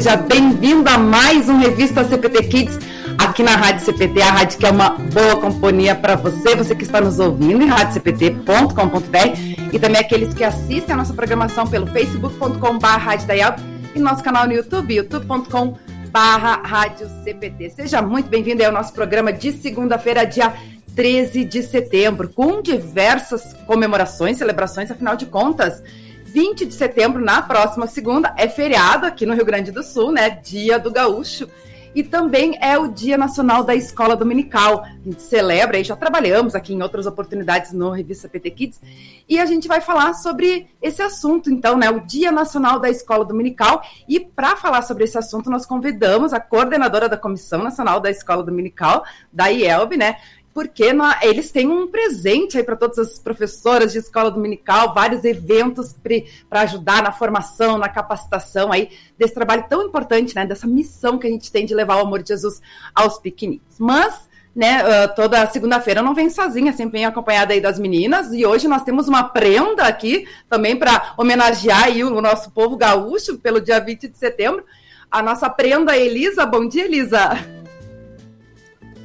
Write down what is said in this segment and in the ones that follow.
seja bem-vindo a mais um Revista CPT Kids aqui na Rádio CPT, a rádio que é uma boa companhia para você, você que está nos ouvindo em radiocpt.com.br e também aqueles que assistem a nossa programação pelo facebook.com.br e nosso canal no YouTube, youtube.com barra Rádio CPT. Seja muito bem-vindo ao nosso programa de segunda-feira, dia 13 de setembro, com diversas comemorações, celebrações, afinal de contas. 20 de setembro, na próxima segunda, é feriado aqui no Rio Grande do Sul, né? Dia do Gaúcho. E também é o Dia Nacional da Escola Dominical. A gente celebra e já trabalhamos aqui em outras oportunidades no Revista PT Kids. E a gente vai falar sobre esse assunto, então, né? O Dia Nacional da Escola Dominical. E para falar sobre esse assunto, nós convidamos a coordenadora da Comissão Nacional da Escola Dominical, da IELB, né? Porque na, eles têm um presente aí para todas as professoras de escola dominical, vários eventos para ajudar na formação, na capacitação aí desse trabalho tão importante, né? Dessa missão que a gente tem de levar o amor de Jesus aos pequeninos. Mas né, uh, toda segunda-feira não vem sozinha, sempre vem acompanhada aí das meninas, e hoje nós temos uma prenda aqui também para homenagear aí o nosso povo gaúcho pelo dia 20 de setembro. A nossa prenda Elisa. Bom dia, Elisa.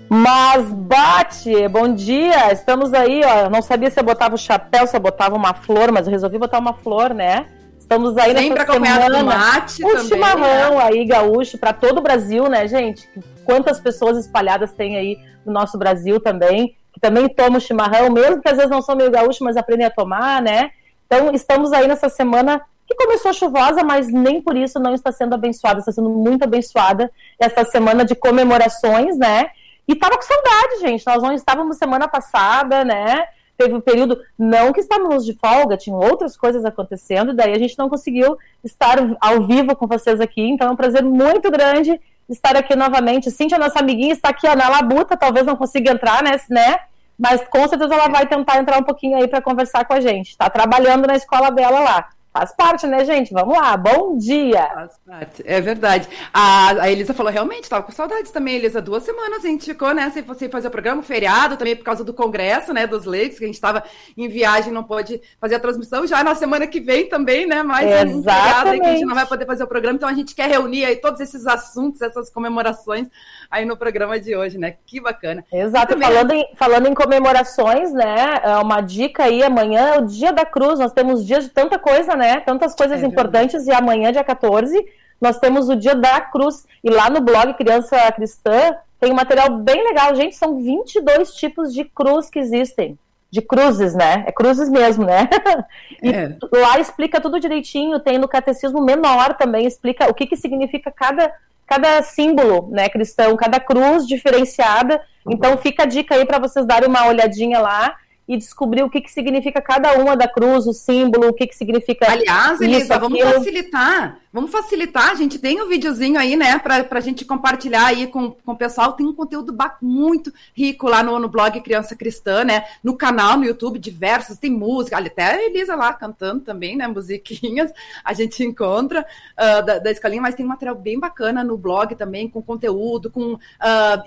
Mas bate, bom dia, estamos aí, ó. Não sabia se eu botava o chapéu, se eu botava uma flor, mas eu resolvi botar uma flor, né? Estamos aí Sempre nessa semana. Mate o também, chimarrão né? aí, gaúcho, para todo o Brasil, né, gente? Quantas pessoas espalhadas tem aí no nosso Brasil também, que também tomam chimarrão, mesmo que às vezes não são meio gaúcho, mas aprendem a tomar, né? Então, estamos aí nessa semana que começou chuvosa, mas nem por isso não está sendo abençoada, está sendo muito abençoada essa semana de comemorações, né? E tava com saudade, gente. Nós não estávamos semana passada, né? Teve um período, não que estávamos de folga, tinham outras coisas acontecendo, e daí a gente não conseguiu estar ao vivo com vocês aqui. Então é um prazer muito grande estar aqui novamente. Cíntia, nossa amiguinha, está aqui na labuta, talvez não consiga entrar, né? né? Mas com certeza ela vai tentar entrar um pouquinho aí para conversar com a gente. Está trabalhando na escola dela lá. Faz parte, né, gente? Vamos lá, bom dia! Faz parte, é verdade. A, a Elisa falou, realmente, estava com saudades também, Elisa. Duas semanas a gente ficou, né, sem, sem fazer o programa, feriado, também por causa do congresso, né, dos leigos, que a gente estava em viagem, não pôde fazer a transmissão. Já na semana que vem também, né, mais Exatamente. um feriado aí que a gente não vai poder fazer o programa, então a gente quer reunir aí todos esses assuntos, essas comemorações aí no programa de hoje, né? Que bacana. Exato, também... falando, em, falando em comemorações, né, é uma dica aí, amanhã é o Dia da Cruz, nós temos dias de tanta coisa, né? Né? Tantas coisas é importantes. E amanhã, dia 14, nós temos o Dia da Cruz. E lá no blog Criança Cristã tem um material bem legal. Gente, são 22 tipos de cruz que existem. De cruzes, né? É cruzes mesmo, né? e é. lá explica tudo direitinho. Tem no Catecismo Menor também, explica o que, que significa cada, cada símbolo né, cristão, cada cruz diferenciada. Então fica a dica aí para vocês darem uma olhadinha lá e descobrir o que, que significa cada uma da cruz, o símbolo, o que, que significa. Aliás, Elisa, vamos facilitar Vamos facilitar, a gente tem um videozinho aí, né, para a gente compartilhar aí com, com o pessoal. Tem um conteúdo muito rico lá no, no blog Criança Cristã, né, no canal, no YouTube, diversos, tem música, até a Elisa lá cantando também, né, musiquinhas, a gente encontra uh, da, da escolinha, mas tem um material bem bacana no blog também, com conteúdo, com uh,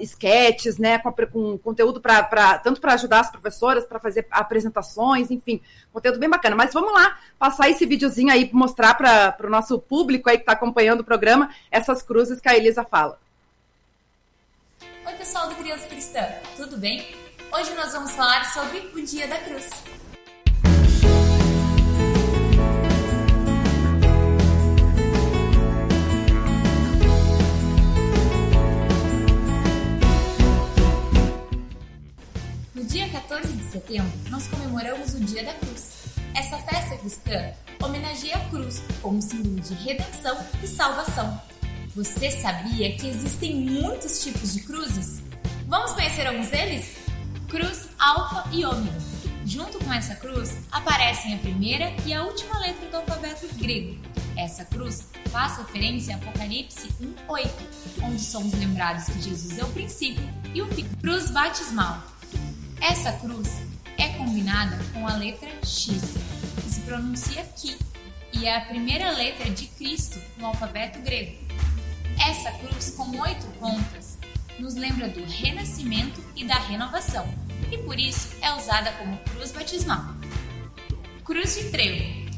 sketches, né, com, com conteúdo para tanto para ajudar as professoras, para fazer apresentações, enfim, conteúdo bem bacana. Mas vamos lá, passar esse videozinho aí, mostrar para o nosso público aí que está acompanhando o programa, essas cruzes que a Elisa fala. Oi, pessoal do Criança Cristã, tudo bem? Hoje nós vamos falar sobre o Dia da Cruz. 14 de setembro, nós comemoramos o Dia da Cruz. Essa festa cristã homenageia a cruz como símbolo de redenção e salvação. Você sabia que existem muitos tipos de cruzes? Vamos conhecer alguns deles? Cruz, alfa e ômega. Junto com essa cruz aparecem a primeira e a última letra do alfabeto grego. Essa cruz faz referência a Apocalipse 1:8, onde somos lembrados que Jesus é o princípio e o fim. Cruz batismal. Essa cruz é combinada com a letra X, que se pronuncia Ki, e é a primeira letra de Cristo no alfabeto grego. Essa cruz com oito pontas nos lembra do renascimento e da renovação, e por isso é usada como cruz batismal. Cruz de trevo.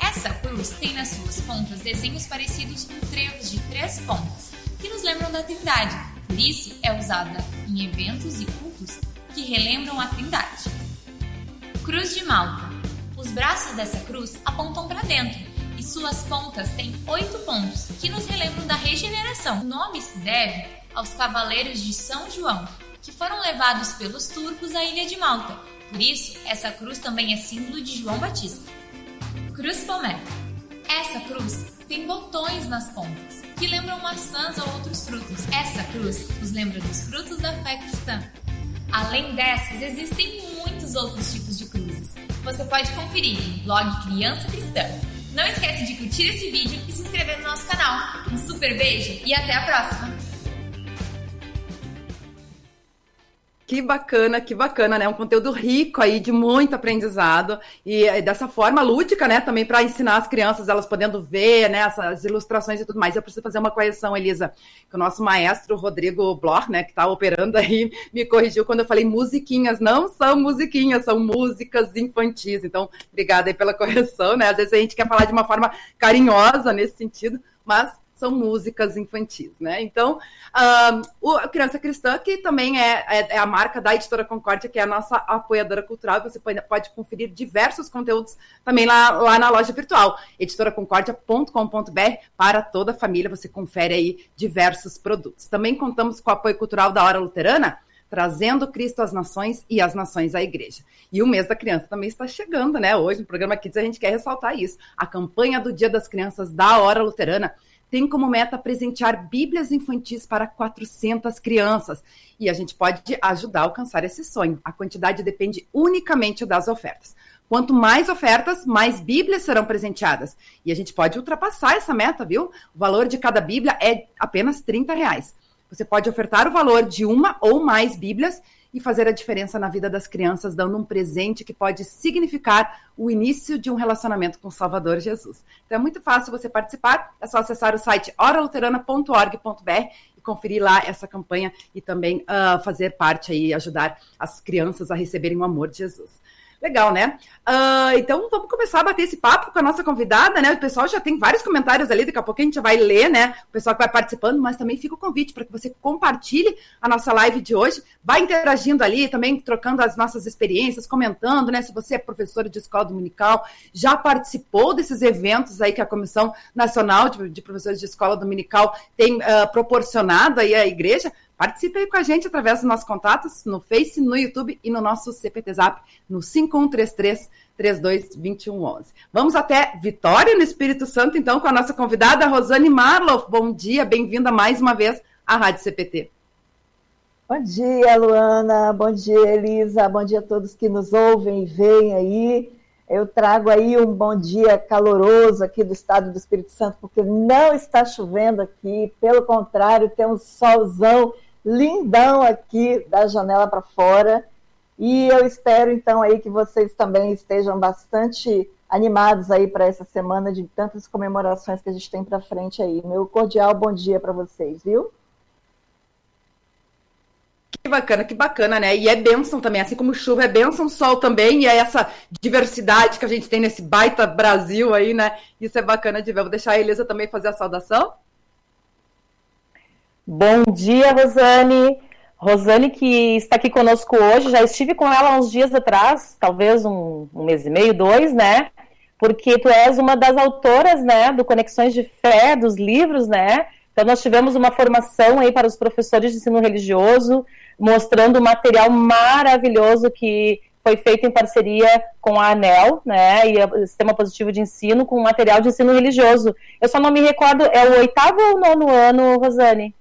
Essa cruz tem nas suas pontas desenhos parecidos com trevos de três pontas, que nos lembram da Trindade, por isso é usada em eventos e cultos que relembram a Trindade. Cruz de Malta. Os braços dessa cruz apontam para dentro e suas pontas têm oito pontos, que nos relembram da regeneração. O nome se deve aos cavaleiros de São João, que foram levados pelos turcos à ilha de Malta. Por isso, essa cruz também é símbolo de João Batista. Cruz Pomé. Essa cruz tem botões nas pontas, que lembram maçãs ou outros frutos. Essa cruz nos lembra dos frutos da fé cristã. Além dessas, existem muitos outros tipos de cruzes. Você pode conferir no blog Criança Cristã. Não esquece de curtir esse vídeo e se inscrever no nosso canal. Um super beijo e até a próxima! Que bacana, que bacana, né? Um conteúdo rico aí de muito aprendizado e eh, dessa forma lúdica, né? Também para ensinar as crianças, elas podendo ver, né? Essas ilustrações e tudo mais. Eu preciso fazer uma correção, Elisa, que o nosso maestro Rodrigo Bloch, né? Que está operando aí, me corrigiu quando eu falei musiquinhas. Não são musiquinhas, são músicas infantis. Então, obrigada aí pela correção, né? Às vezes a gente quer falar de uma forma carinhosa nesse sentido, mas são músicas infantis, né? Então, um, o Criança Cristã, que também é, é, é, a marca da Editora Concórdia, que é a nossa apoiadora cultural, você pode, pode conferir diversos conteúdos também lá, lá na loja virtual, editoraconcordia.com.br, para toda a família, você confere aí diversos produtos. Também contamos com o apoio cultural da Hora Luterana, trazendo Cristo às nações e as nações à igreja. E o mês da criança também está chegando, né? Hoje no programa Kids a gente quer ressaltar isso. A campanha do Dia das Crianças da Hora Luterana tem como meta presentear Bíblias infantis para 400 crianças. E a gente pode ajudar a alcançar esse sonho. A quantidade depende unicamente das ofertas. Quanto mais ofertas, mais Bíblias serão presenteadas. E a gente pode ultrapassar essa meta, viu? O valor de cada Bíblia é apenas 30 reais. Você pode ofertar o valor de uma ou mais Bíblias e fazer a diferença na vida das crianças, dando um presente que pode significar o início de um relacionamento com o Salvador Jesus. Então é muito fácil você participar, é só acessar o site oraluterana.org.br e conferir lá essa campanha e também uh, fazer parte aí, ajudar as crianças a receberem o amor de Jesus. Legal, né? Uh, então vamos começar a bater esse papo com a nossa convidada, né? O pessoal já tem vários comentários ali, daqui a pouco a gente vai ler, né? O pessoal que vai participando, mas também fica o convite para que você compartilhe a nossa live de hoje, vai interagindo ali, também trocando as nossas experiências, comentando, né? Se você é professor de escola dominical, já participou desses eventos aí que a Comissão Nacional de, de Professores de Escola Dominical tem uh, proporcionado aí à igreja, Participe aí com a gente através dos nossos contatos no Face, no YouTube e no nosso CPT Zap no 5133 322111. Vamos até Vitória, no Espírito Santo, então, com a nossa convidada Rosane Marloff. Bom dia, bem-vinda mais uma vez à Rádio CPT. Bom dia, Luana. Bom dia, Elisa. Bom dia a todos que nos ouvem e veem aí. Eu trago aí um bom dia caloroso aqui do estado do Espírito Santo, porque não está chovendo aqui, pelo contrário, tem um solzão lindão aqui da janela para fora. E eu espero então aí que vocês também estejam bastante animados aí para essa semana de tantas comemorações que a gente tem para frente aí. Meu cordial bom dia para vocês, viu? Que bacana, que bacana, né? E é bênção também, assim como chuva é bênção, sol também, e é essa diversidade que a gente tem nesse baita Brasil aí, né? Isso é bacana de ver. Vou deixar a Elisa também fazer a saudação. Bom dia, Rosane. Rosane, que está aqui conosco hoje, já estive com ela uns dias atrás, talvez um, um, mês e meio, dois, né? Porque tu és uma das autoras, né, do Conexões de Fé, dos livros, né? Então nós tivemos uma formação aí para os professores de ensino religioso, mostrando um material maravilhoso que foi feito em parceria com a ANEL, né, e o Sistema Positivo de Ensino, com material de ensino religioso. Eu só não me recordo, é o oitavo ou nono ano, Rosane?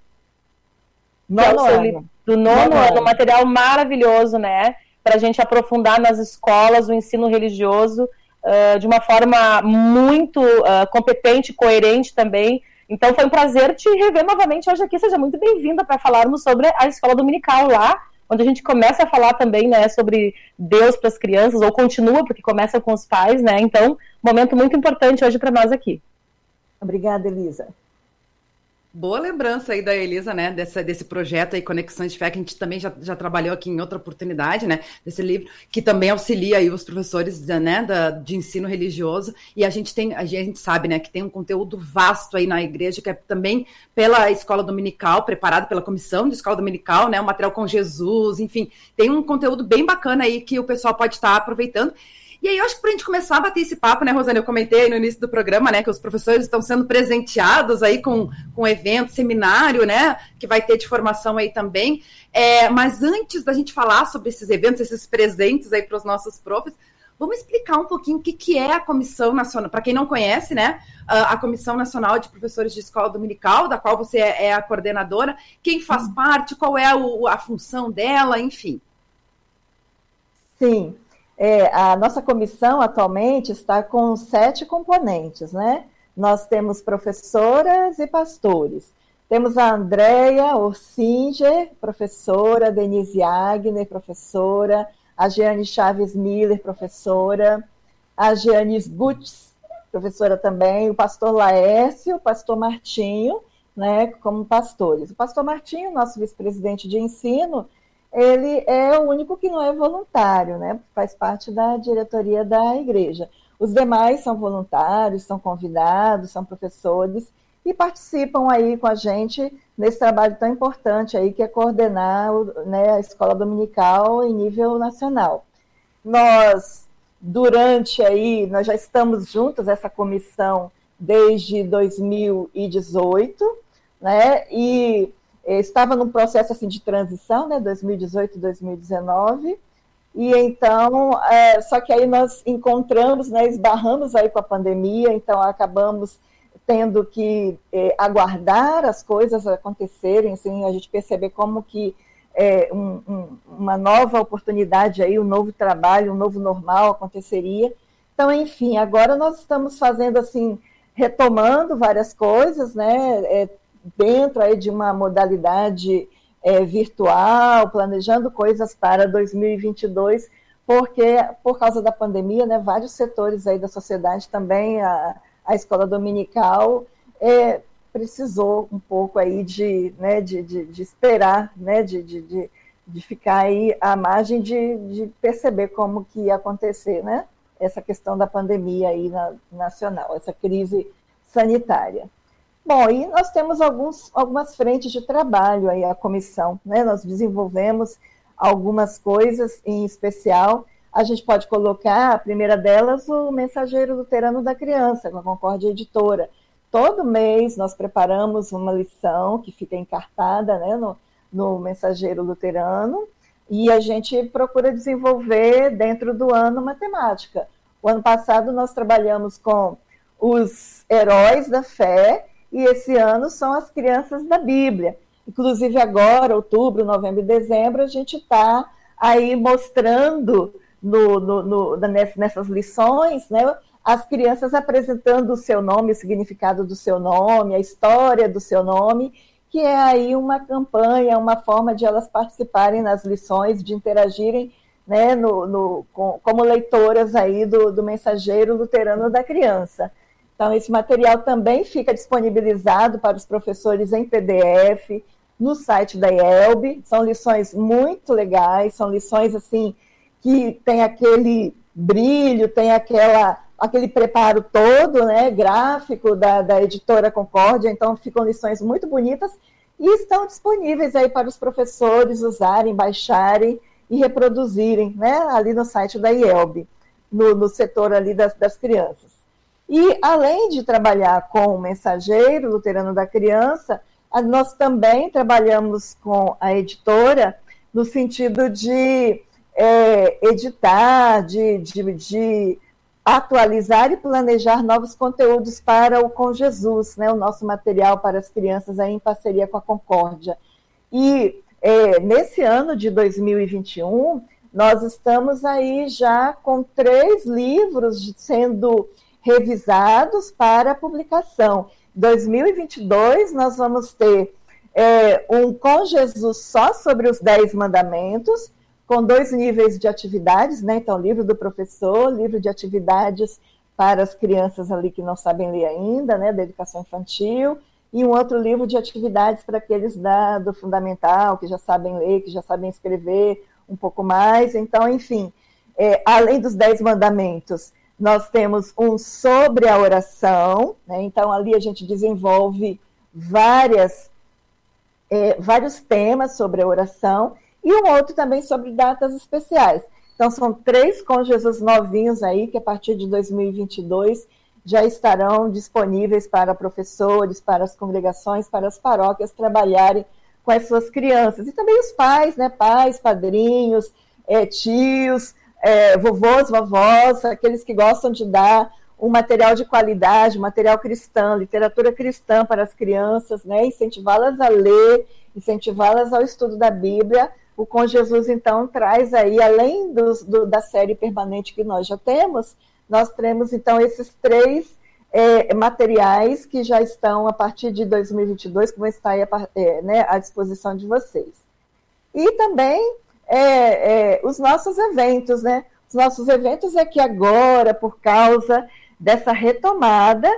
Nono é ano. Do nono, nono ano, material maravilhoso, né? Para a gente aprofundar nas escolas o ensino religioso uh, de uma forma muito uh, competente, coerente também. Então foi um prazer te rever novamente hoje aqui. Seja muito bem-vinda para falarmos sobre a escola dominical lá, onde a gente começa a falar também, né, sobre Deus para as crianças, ou continua, porque começa com os pais, né? Então, momento muito importante hoje para nós aqui. Obrigada, Elisa. Boa lembrança aí da Elisa, né, dessa, desse projeto aí, Conexões de Fé, que a gente também já, já trabalhou aqui em outra oportunidade, né, desse livro, que também auxilia aí os professores, né, da, de ensino religioso, e a gente tem, a gente sabe, né, que tem um conteúdo vasto aí na igreja, que é também pela escola dominical, preparado pela comissão de escola dominical, né, o material com Jesus, enfim, tem um conteúdo bem bacana aí que o pessoal pode estar aproveitando, e aí, eu acho que para a gente começar a bater esse papo, né, Rosane? Eu comentei no início do programa, né, que os professores estão sendo presenteados aí com, com evento, seminário, né, que vai ter de formação aí também. É, mas antes da gente falar sobre esses eventos, esses presentes aí para os nossos profs, vamos explicar um pouquinho o que, que é a Comissão Nacional. Para quem não conhece, né, a Comissão Nacional de Professores de Escola Dominical, da qual você é, é a coordenadora, quem faz hum. parte, qual é o, a função dela, enfim. Sim. É, a nossa comissão atualmente está com sete componentes, né? Nós temos professoras e pastores. Temos a Andrea Orsinger, professora, Denise Agner, professora, a Jeane Chaves Miller, professora, a Jeane Butz, professora também, o pastor Laércio, o pastor Martinho, né, como pastores. O pastor Martinho, nosso vice-presidente de ensino, ele é o único que não é voluntário, né? Faz parte da diretoria da igreja. Os demais são voluntários, são convidados, são professores e participam aí com a gente nesse trabalho tão importante aí que é coordenar né, a escola dominical em nível nacional. Nós, durante aí, nós já estamos juntos, essa comissão, desde 2018, né? E estava num processo assim de transição, né, 2018, 2019, e então, é, só que aí nós encontramos, né, esbarramos aí com a pandemia, então acabamos tendo que é, aguardar as coisas acontecerem, assim, a gente perceber como que é, um, um, uma nova oportunidade aí, um novo trabalho, um novo normal aconteceria. Então, enfim, agora nós estamos fazendo assim, retomando várias coisas, né, é, dentro aí de uma modalidade é, virtual, planejando coisas para 2022, porque por causa da pandemia, né, vários setores aí da sociedade também, a, a escola dominical é, precisou um pouco aí de, né, de, de, de esperar, né, de, de, de, ficar aí à margem de, de perceber como que ia acontecer, né, essa questão da pandemia aí na, nacional, essa crise sanitária. Bom, e nós temos alguns, algumas frentes de trabalho aí, a comissão, né? Nós desenvolvemos algumas coisas em especial. A gente pode colocar, a primeira delas, o Mensageiro Luterano da Criança, com a Concórdia Editora. Todo mês nós preparamos uma lição que fica encartada né, no, no Mensageiro Luterano e a gente procura desenvolver dentro do ano matemática. O ano passado nós trabalhamos com os heróis da fé e esse ano são as crianças da Bíblia. Inclusive agora, outubro, novembro e dezembro, a gente está aí mostrando no, no, no, nessas lições, né, as crianças apresentando o seu nome, o significado do seu nome, a história do seu nome, que é aí uma campanha, uma forma de elas participarem nas lições, de interagirem né, no, no, com, como leitoras aí do, do mensageiro luterano da criança. Então, esse material também fica disponibilizado para os professores em PDF no site da IELB. São lições muito legais, são lições assim que tem aquele brilho, tem aquela aquele preparo todo, né, gráfico da, da editora Concórdia, então ficam lições muito bonitas e estão disponíveis aí para os professores usarem, baixarem e reproduzirem, né, ali no site da IELB, no, no setor ali das, das crianças. E, além de trabalhar com o mensageiro luterano da criança, nós também trabalhamos com a editora no sentido de é, editar, de, de, de, atualizar e planejar novos conteúdos para o Com Jesus, né, o nosso material para as crianças aí em parceria com a Concórdia. E é, nesse ano de 2021, nós estamos aí já com três livros sendo revisados para publicação. 2022 nós vamos ter é, um com Jesus só sobre os dez mandamentos, com dois níveis de atividades, né? Então, livro do professor, livro de atividades para as crianças ali que não sabem ler ainda, né? Da educação infantil, e um outro livro de atividades para aqueles da, do fundamental, que já sabem ler, que já sabem escrever um pouco mais. Então, enfim, é, além dos dez mandamentos, nós temos um sobre a oração, né? então ali a gente desenvolve várias, é, vários temas sobre a oração, e um outro também sobre datas especiais. Então, são três Jesus novinhos aí, que a partir de 2022 já estarão disponíveis para professores, para as congregações, para as paróquias trabalharem com as suas crianças. E também os pais, né? Pais, padrinhos, é, tios, é, vovôs, vovós, aqueles que gostam de dar um material de qualidade, material cristão, literatura cristã para as crianças, né? Incentivá-las a ler, incentivá-las ao estudo da Bíblia. O Com Jesus, então, traz aí, além dos, do, da série permanente que nós já temos, nós temos, então, esses três é, materiais que já estão, a partir de 2022, que vão estar aí, é, né, à disposição de vocês. E também é, é, os nossos eventos, né? Os nossos eventos é que agora, por causa dessa retomada,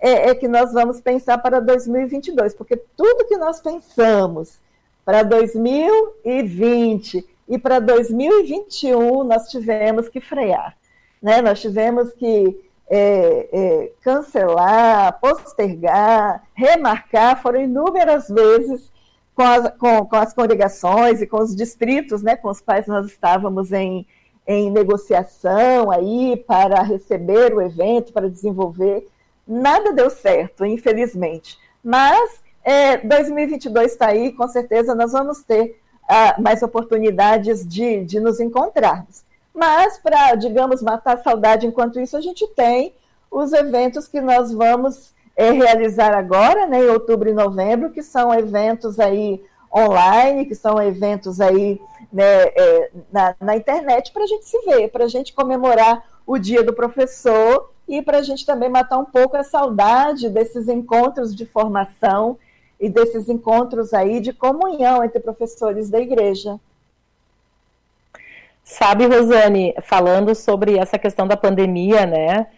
é, é que nós vamos pensar para 2022, porque tudo que nós pensamos para 2020 e para 2021 nós tivemos que frear né? Nós tivemos que é, é, cancelar, postergar, remarcar, foram inúmeras vezes com as, com, com as congregações e com os distritos, né, com os quais nós estávamos em, em negociação aí para receber o evento, para desenvolver. Nada deu certo, infelizmente. Mas é, 2022 está aí, com certeza nós vamos ter ah, mais oportunidades de, de nos encontrarmos. Mas, para, digamos, matar a saudade enquanto isso, a gente tem os eventos que nós vamos é, realizar agora, né, em outubro e novembro, que são eventos aí online, que são eventos aí né, é, na, na internet para a gente se ver, para a gente comemorar o dia do professor e para a gente também matar um pouco a saudade desses encontros de formação e desses encontros aí de comunhão entre professores da igreja. Sabe, Rosane, falando sobre essa questão da pandemia, né?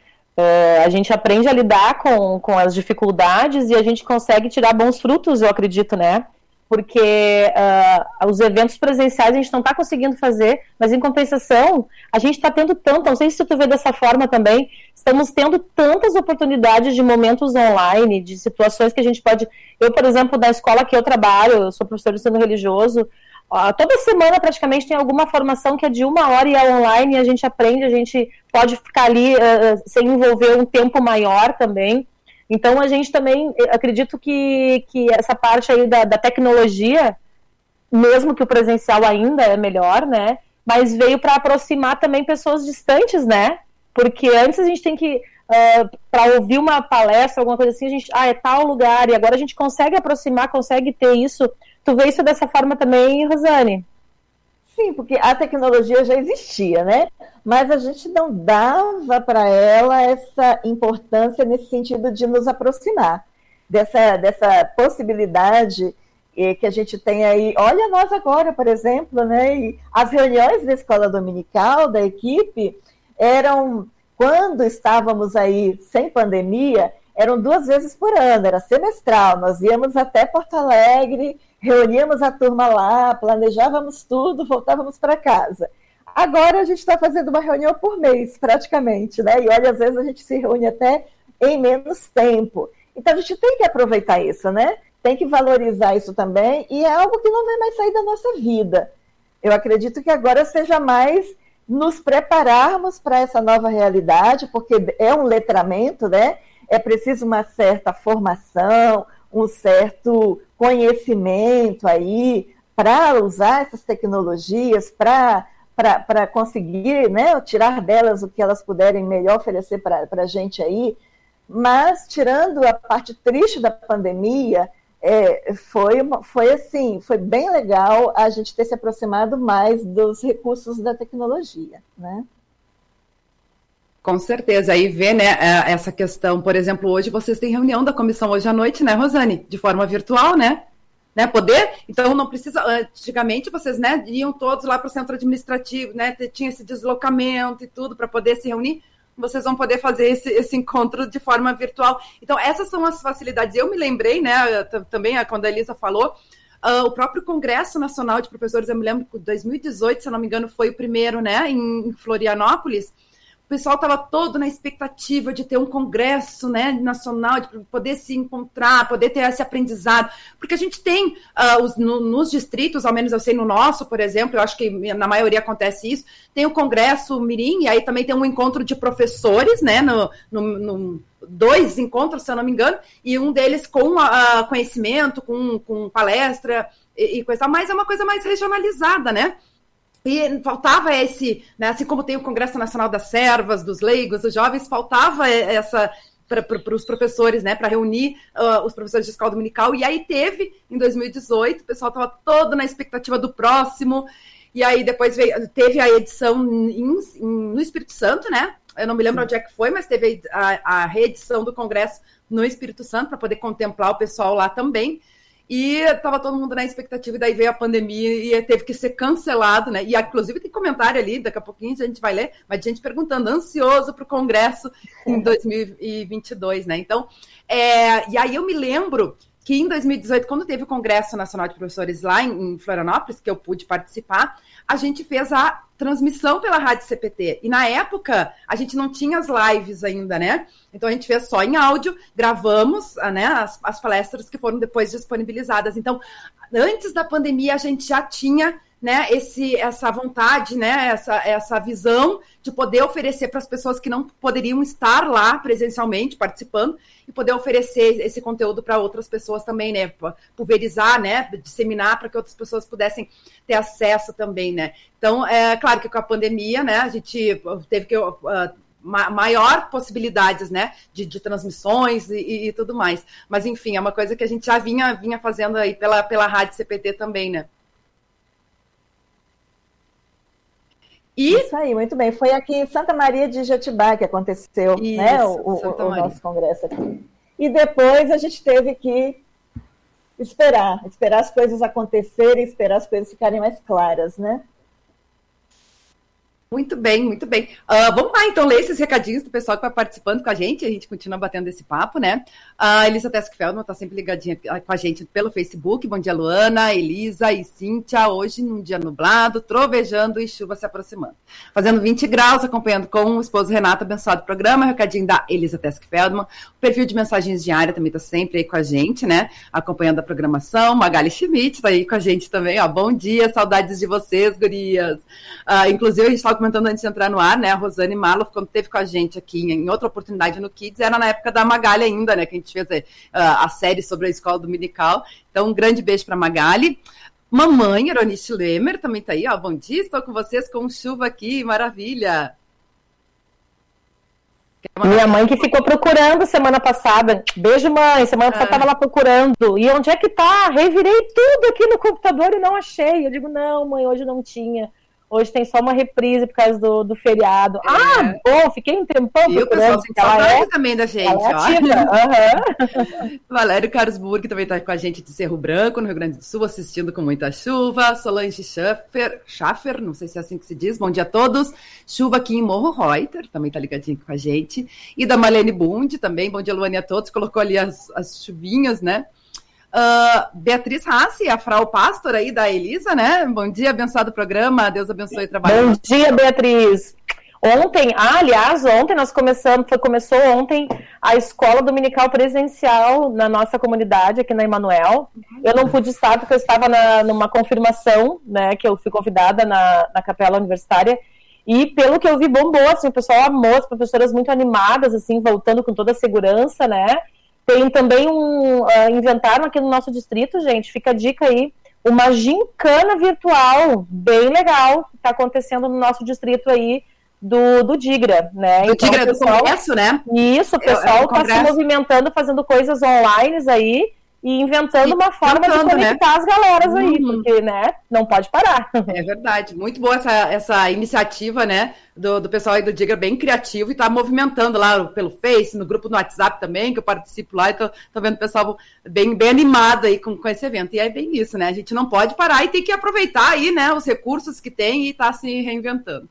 Uh, a gente aprende a lidar com, com as dificuldades e a gente consegue tirar bons frutos, eu acredito, né? Porque uh, os eventos presenciais a gente não está conseguindo fazer, mas em compensação, a gente está tendo tanto, não sei se tu vê dessa forma também, estamos tendo tantas oportunidades de momentos online, de situações que a gente pode. Eu, por exemplo, da escola que eu trabalho, eu sou professor de ensino religioso, toda semana praticamente tem alguma formação que é de uma hora e é online, e a gente aprende, a gente pode ficar ali uh, sem envolver um tempo maior também. Então a gente também acredito que, que essa parte aí da, da tecnologia, mesmo que o presencial ainda é melhor, né? Mas veio para aproximar também pessoas distantes, né? Porque antes a gente tem que Uh, para ouvir uma palestra, alguma coisa assim, a gente, ah, é tal lugar, e agora a gente consegue aproximar, consegue ter isso Tu vê isso dessa forma também, Rosane? Sim, porque a tecnologia já existia, né? Mas a gente não dava para ela essa importância nesse sentido de nos aproximar dessa, dessa possibilidade eh, que a gente tem aí. Olha nós agora, por exemplo, né? E as reuniões da escola dominical da equipe eram quando estávamos aí sem pandemia, eram duas vezes por ano, era semestral. Nós íamos até Porto Alegre reuníamos a turma lá, planejávamos tudo, voltávamos para casa. Agora a gente está fazendo uma reunião por mês, praticamente, né? E olha, às vezes a gente se reúne até em menos tempo. Então a gente tem que aproveitar isso, né? Tem que valorizar isso também, e é algo que não vai mais sair da nossa vida. Eu acredito que agora seja mais nos prepararmos para essa nova realidade, porque é um letramento, né? É preciso uma certa formação, um certo conhecimento aí para usar essas tecnologias, para conseguir né, tirar delas o que elas puderem melhor oferecer para a gente aí. Mas, tirando a parte triste da pandemia, é, foi, foi assim, foi bem legal a gente ter se aproximado mais dos recursos da tecnologia, né? Com certeza. Aí vê, né, essa questão, por exemplo, hoje vocês têm reunião da comissão hoje à noite, né, Rosane? De forma virtual, né? Né, poder, então não precisa. Antigamente vocês né, iam todos lá para o centro administrativo, né? Tinha esse deslocamento e tudo para poder se reunir. vocês vão poder fazer esse, esse encontro de forma virtual. Então, essas são as facilidades. Eu me lembrei, né, também, quando a Elisa falou, Uh, o próprio Congresso Nacional de Professores, eu me lembro que 2018, se não me engano, foi o primeiro, né, em Florianópolis pessoal estava todo na expectativa de ter um congresso né, nacional, de poder se encontrar, poder ter esse aprendizado, porque a gente tem uh, os, no, nos distritos, ao menos eu sei no nosso, por exemplo, eu acho que na maioria acontece isso, tem o congresso Mirim, e aí também tem um encontro de professores, né, no, no, no dois encontros, se eu não me engano, e um deles com uh, conhecimento, com, com palestra e, e coisa, mas é uma coisa mais regionalizada, né? E faltava esse, né, assim como tem o Congresso Nacional das Servas, dos leigos, dos jovens, faltava essa para os professores, né, para reunir uh, os professores de escola dominical. E aí teve, em 2018, o pessoal estava todo na expectativa do próximo. E aí depois veio, teve a edição em, em, no Espírito Santo, né? Eu não me lembro Sim. onde é que foi, mas teve a, a reedição do Congresso no Espírito Santo para poder contemplar o pessoal lá também. E estava todo mundo na expectativa, e daí veio a pandemia e teve que ser cancelado, né? E inclusive tem comentário ali, daqui a pouquinho a gente vai ler, mas gente perguntando, ansioso para o Congresso em 2022, né? Então, é, e aí eu me lembro que em 2018, quando teve o Congresso Nacional de Professores lá em, Florianópolis, que eu pude participar, a gente fez a transmissão pela Rádio CPT. E na época, a gente não tinha as lives ainda, né? Então a gente fez só em áudio, gravamos ah, né, as, as palestras que foram depois disponibilizadas. Então, antes da pandemia, a gente já tinha né, esse, essa vontade, né, essa, essa visão de poder oferecer para as pessoas que não poderiam estar lá presencialmente participando e poder oferecer esse conteúdo para outras pessoas também, né, pulverizar, né, disseminar para que outras pessoas pudessem ter acesso também, né. Então, é claro que com a pandemia, né, a gente teve que uh, maior possibilidades, né, de, de transmissões e, e, tudo mais. Mas enfim, é uma coisa que a gente já vinha vinha fazendo aí pela pela rádio CPT também, né. E... Isso aí, muito bem. Foi aqui em Santa Maria de Jatibá que aconteceu né, Isso, né, o, o, o nosso congresso aqui. E depois a gente teve que esperar, esperar as coisas acontecerem, esperar as coisas ficarem mais claras, né? Muito bem, muito bem. Uh, vamos lá, então, ler esses recadinhos do pessoal que vai participando com a gente. A gente continua batendo esse papo, né? A Elisa Teskfeldman está sempre ligadinha com a gente pelo Facebook. Bom dia, Luana, Elisa e Cíntia. Hoje, num dia nublado, trovejando e chuva se aproximando. Fazendo 20 graus, acompanhando com o esposo Renato, abençoado programa. Recadinho da Elisa Teskfeldman. O perfil de mensagens diária também está sempre aí com a gente, né? Acompanhando a programação. Magali Schmidt está aí com a gente também. Ó, bom dia, saudades de vocês, gurias. Uh, inclusive, a gente estava comentando antes de entrar no ar, né? A Rosane Maloff, quando teve com a gente aqui em outra oportunidade no Kids, era na época da Magali ainda, né? Que a gente fez uh, a série sobre a escola dominical. Então, um grande beijo para Magali. Mamãe, Ironice Lemer, também tá aí, ó. Bom dia, estou com vocês com chuva aqui, maravilha. Minha mãe que ficou procurando semana passada. Beijo, mãe. Semana passada estava ah. lá procurando. E onde é que tá? Revirei tudo aqui no computador e não achei. Eu digo, não, mãe, hoje não tinha. Hoje tem só uma reprise por causa do, do feriado. É. Ah, bom, fiquei um tempão e procurando. E o pessoal é, também da gente, é uhum. Valério Carlsburg também está com a gente de Cerro Branco, no Rio Grande do Sul, assistindo com muita chuva. Solange Schaffer, Schaffer, não sei se é assim que se diz. Bom dia a todos. Chuva aqui em Morro Reuter, também está ligadinho com a gente. E da Malene Bund também. Bom dia, Luane, a todos. Colocou ali as, as chuvinhas, né? Uh, Beatriz Rassi, a Frau Pastor aí da Elisa, né? Bom dia, abençoado programa, Deus abençoe o trabalho. Bom dia, Beatriz. Ontem, ah, aliás, ontem nós começamos, foi, começou ontem a escola dominical presencial na nossa comunidade aqui na Emanuel. Eu não pude estar porque eu estava na, numa confirmação, né, que eu fui convidada na, na capela universitária. E pelo que eu vi, bombou, assim, o pessoal amou, as professoras muito animadas, assim, voltando com toda a segurança, né? Tem também um. Uh, inventaram aqui no nosso distrito, gente, fica a dica aí, uma gincana virtual bem legal que está acontecendo no nosso distrito aí do, do Digra, né? Do então, Digra pessoal, do Congresso, né? Isso, o pessoal está se movimentando, fazendo coisas online aí e inventando uma forma de né? conectar né? as galeras aí, uhum. porque, né, não pode parar. É verdade. Muito boa essa, essa iniciativa, né, do, do pessoal aí do Diga, bem criativo, e tá movimentando lá pelo Face, no grupo no WhatsApp também, que eu participo lá, e tô, tô vendo o pessoal bem, bem animado aí com, com esse evento. E é bem isso, né, a gente não pode parar e tem que aproveitar aí, né, os recursos que tem e tá se reinventando.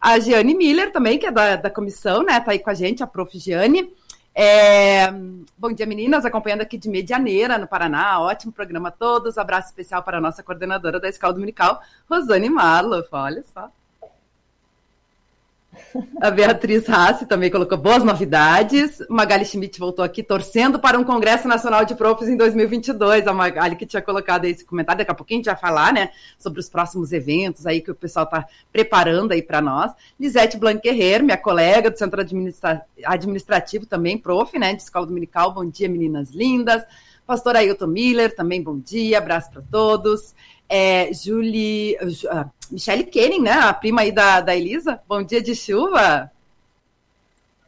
a Giane Miller também, que é da, da comissão, né? Tá aí com a gente, a prof. Giane. É... Bom dia, meninas, acompanhando aqui de Medianeira, no Paraná. Ótimo programa a todos. Abraço especial para a nossa coordenadora da Escola Dominical, Rosane Marloff. Olha só. A Beatriz Rassi também colocou boas novidades. Magali Schmidt voltou aqui torcendo para um Congresso Nacional de Profs em 2022. A Magali que tinha colocado esse comentário. Daqui a pouquinho a gente vai falar, né, sobre os próximos eventos aí que o pessoal está preparando aí para nós. Lisete Blanquerrer, minha colega do Centro Administra Administrativo também, prof, né, de Escola Dominical. Bom dia, meninas lindas. Pastor Ailton Miller, também bom dia, abraço para todos é, Julie, uh, Michelle Kenning, né? A prima aí da, da Elisa. Bom dia de chuva.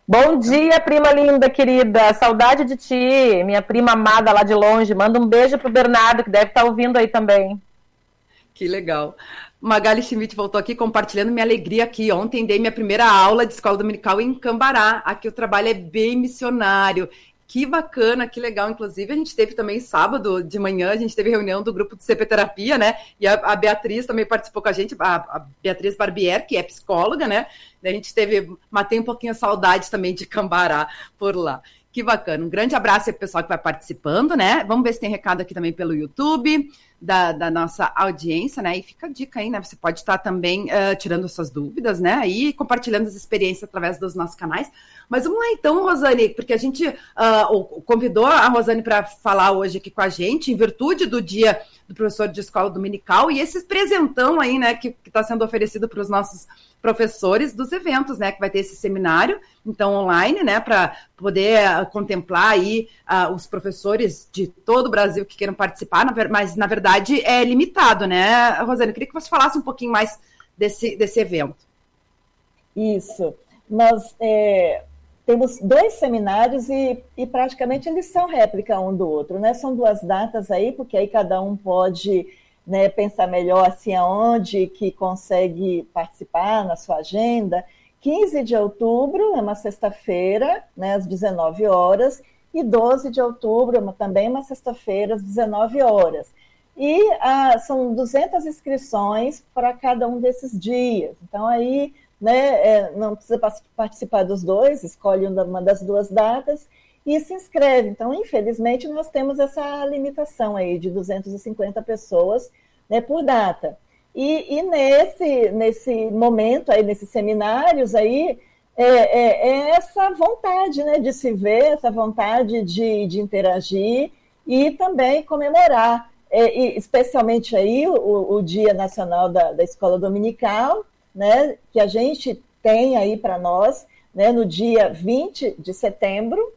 Bom dia, prima linda, querida. Saudade de ti, minha prima amada lá de longe. Manda um beijo pro Bernardo, que deve estar tá ouvindo aí também. Que legal. Magali Schmidt voltou aqui compartilhando minha alegria aqui. Ontem dei minha primeira aula de escola dominical em Cambará. Aqui o trabalho é bem missionário. Que bacana, que legal. Inclusive, a gente teve também sábado de manhã, a gente teve reunião do grupo de CP Terapia, né? E a, a Beatriz também participou com a gente, a, a, Beatriz Barbier, que é psicóloga, né? A gente teve, matei um pouquinho a saudade também de Cambará por lá. Que bacana. Um grande abraço aí pro pessoal que vai participando, né? Vamos ver se tem recado aqui também pelo YouTube da, da nossa audiência, né? E fica a dica aí, né? Você pode estar também uh, tirando suas dúvidas, né? E compartilhando as experiências através dos nossos canais. Mas vamos lá então, Rosane, porque a gente uh, convidou a Rosane para falar hoje aqui com a gente, em virtude do dia do professor de escola dominical, e esse presentão aí, né, que está sendo oferecido para os nossos professores dos eventos, né, que vai ter esse seminário, então online, né, para poder uh, contemplar aí uh, os professores de todo o Brasil que queiram participar, mas na verdade é limitado, né, Rosane? Eu queria que você falasse um pouquinho mais desse, desse evento. Isso. Nós, é, temos dois seminários e, e, praticamente eles são réplica um do outro, né? São duas datas aí, porque aí cada um pode né, pensar melhor assim aonde que consegue participar na sua agenda. 15 de outubro é uma sexta-feira, né, às 19 horas, e 12 de outubro é também uma sexta-feira, às 19 horas. E ah, são 200 inscrições para cada um desses dias. Então, aí né? É, não precisa participar dos dois, escolhe uma das duas datas e se inscreve. Então, infelizmente, nós temos essa limitação aí de 250 pessoas né, por data. E, e, nesse, nesse momento aí, nesses seminários aí, é, é, é, essa vontade né, de se ver, essa vontade de, de interagir e também comemorar, é, especialmente aí o, o Dia Nacional da, da Escola Dominical, né, que a gente tem aí para nós, né, no dia 20 de setembro,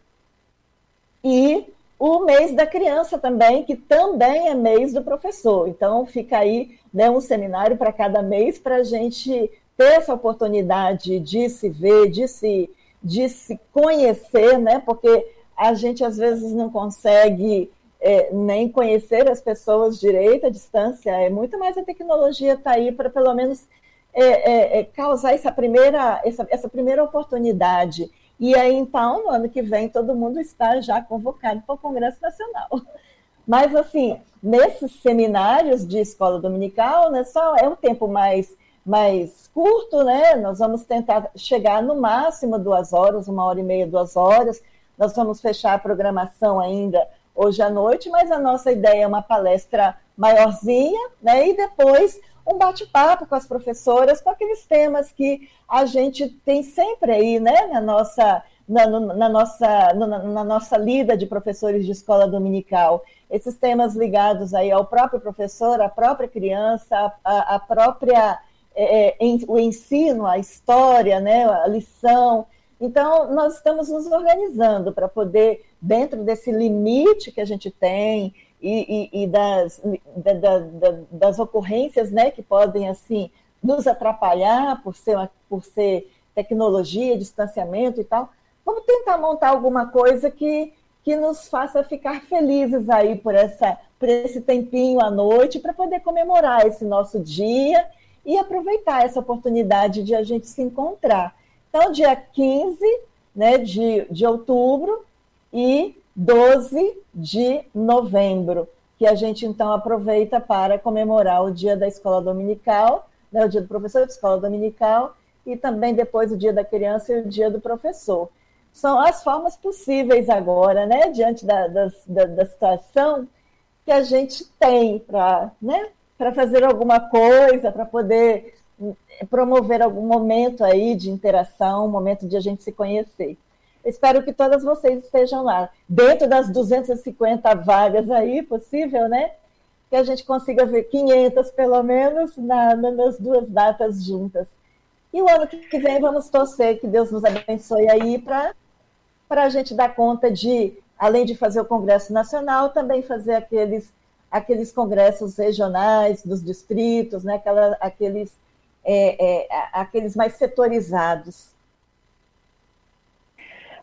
e o mês da criança também, que também é mês do professor. Então, fica aí né, um seminário para cada mês para a gente ter essa oportunidade de se ver, de se, de se conhecer, né? Porque a gente às vezes não consegue é, nem conhecer as pessoas direito à distância. É muito mais a tecnologia está aí para pelo menos é, é, é, causar essa primeira, essa, essa primeira oportunidade. E aí, então, no ano que vem, todo mundo está já convocado para o Congresso Nacional. Mas, assim, nesses seminários de escola dominical, né, só é um tempo mais, mais curto, né? Nós vamos tentar chegar no máximo duas horas, uma hora e meia, duas horas. Nós vamos fechar a programação ainda hoje à noite, mas a nossa ideia é uma palestra maiorzinha, né? E depois um bate-papo com as professoras, com aqueles temas que a gente tem sempre aí, né, na nossa, na, na nossa, na, na, nossa lida de professores de escola dominical. Esses temas ligados aí ao próprio professor, à própria criança, à, à própria é, é em, o ensino, a história, né, a lição. Então, nós estamos nos organizando para poder, dentro desse limite que a gente tem, e, e, e das, da, da, das ocorrências né, que podem assim nos atrapalhar por ser, uma, por ser tecnologia, distanciamento e tal, vamos tentar montar alguma coisa que, que nos faça ficar felizes aí por, essa, por esse tempinho à noite para poder comemorar esse nosso dia e aproveitar essa oportunidade de a gente se encontrar. Então, dia 15 né, de, de outubro e 12 de novembro, que a gente então aproveita para comemorar o dia da escola dominical, né, o dia do professor de escola dominical, e também depois o dia da criança e o dia do professor. São as formas possíveis agora, né, diante da, da, da situação que a gente tem para né, fazer alguma coisa, para poder promover algum momento aí de interação, um momento de a gente se conhecer. Espero que todas vocês estejam lá. Dentro das 250 vagas aí, possível, né? Que a gente consiga ver 500, pelo menos, na, nas duas datas juntas. E o ano que vem vamos torcer que Deus nos abençoe aí para a gente dar conta de, além de fazer o Congresso Nacional, também fazer aqueles, aqueles congressos regionais dos distritos, né? Aquela, aqueles, é, é, aqueles mais setorizados.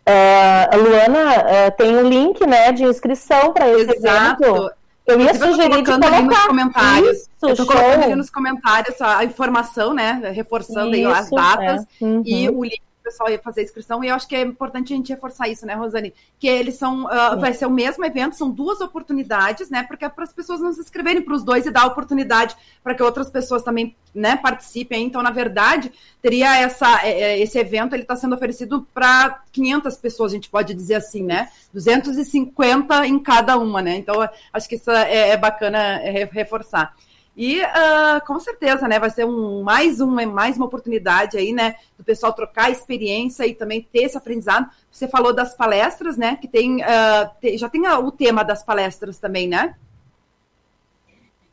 Uh, a Luana uh, tem um link né, de inscrição para esse Exato. evento. Eu ia sugerir de colocar. Ali nos comentários. Isso, eu tô colocando ali nos comentários a informação, né? Reforçando Isso, as datas é. uhum. e o link pessoal ia fazer a inscrição, e eu acho que é importante a gente reforçar isso, né, Rosane? Que eles são, uh, vai ser o mesmo evento, são duas oportunidades, né, porque é para as pessoas não se inscreverem para os dois e dar oportunidade para que outras pessoas também, né, participem. Então, na verdade, teria essa, é, é, esse evento, ele está sendo oferecido para 500 pessoas, a gente pode dizer assim, né, 250 em cada uma, né, então acho que isso é, é bacana reforçar. E uh, com certeza, né, vai ser um, mais, um, mais uma oportunidade aí, né, do pessoal trocar experiência e também ter esse aprendizado. Você falou das palestras, né, que tem, uh, te, já tem o tema das palestras também, né?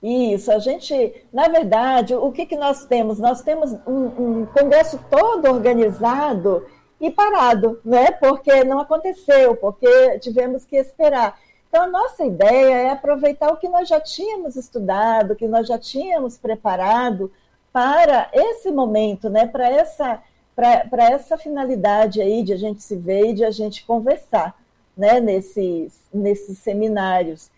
Isso, a gente, na verdade, o que, que nós temos? Nós temos um, um congresso todo organizado e parado, né? Porque não aconteceu, porque tivemos que esperar. Então, a nossa ideia é aproveitar o que nós já tínhamos estudado, o que nós já tínhamos preparado para esse momento, né? para essa, para essa finalidade aí de a gente se ver e de a gente conversar né? nesses, nesses seminários.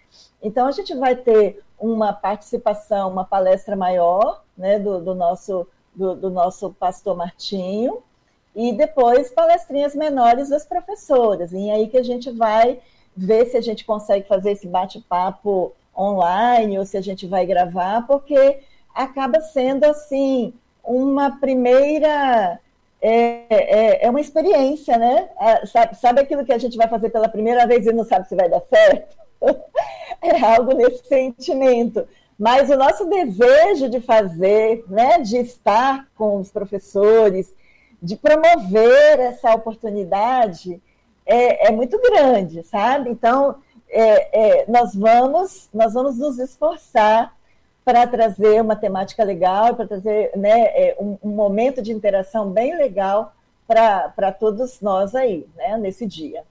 Então, a gente vai ter uma participação, uma palestra maior né? do, do, nosso, do, do nosso pastor Martinho, e depois palestrinhas menores das professoras. E aí que a gente vai ver se a gente consegue fazer esse bate-papo online ou se a gente vai gravar, porque acaba sendo assim uma primeira é, é, é, uma experiência, né? É, sabe, sabe aquilo que a gente vai fazer pela primeira vez e não sabe se vai dar certo? é algo nesse sentimento. Mas o nosso desejo de fazer, né, de estar com os professores, de promover essa oportunidade, é, é muito grande, sabe? Então, é, é, nós, vamos, nós vamos nos esforçar para trazer uma temática legal, para trazer né, é, um, um, momento de interação bem legal para todos nós aí, né, nesse dia.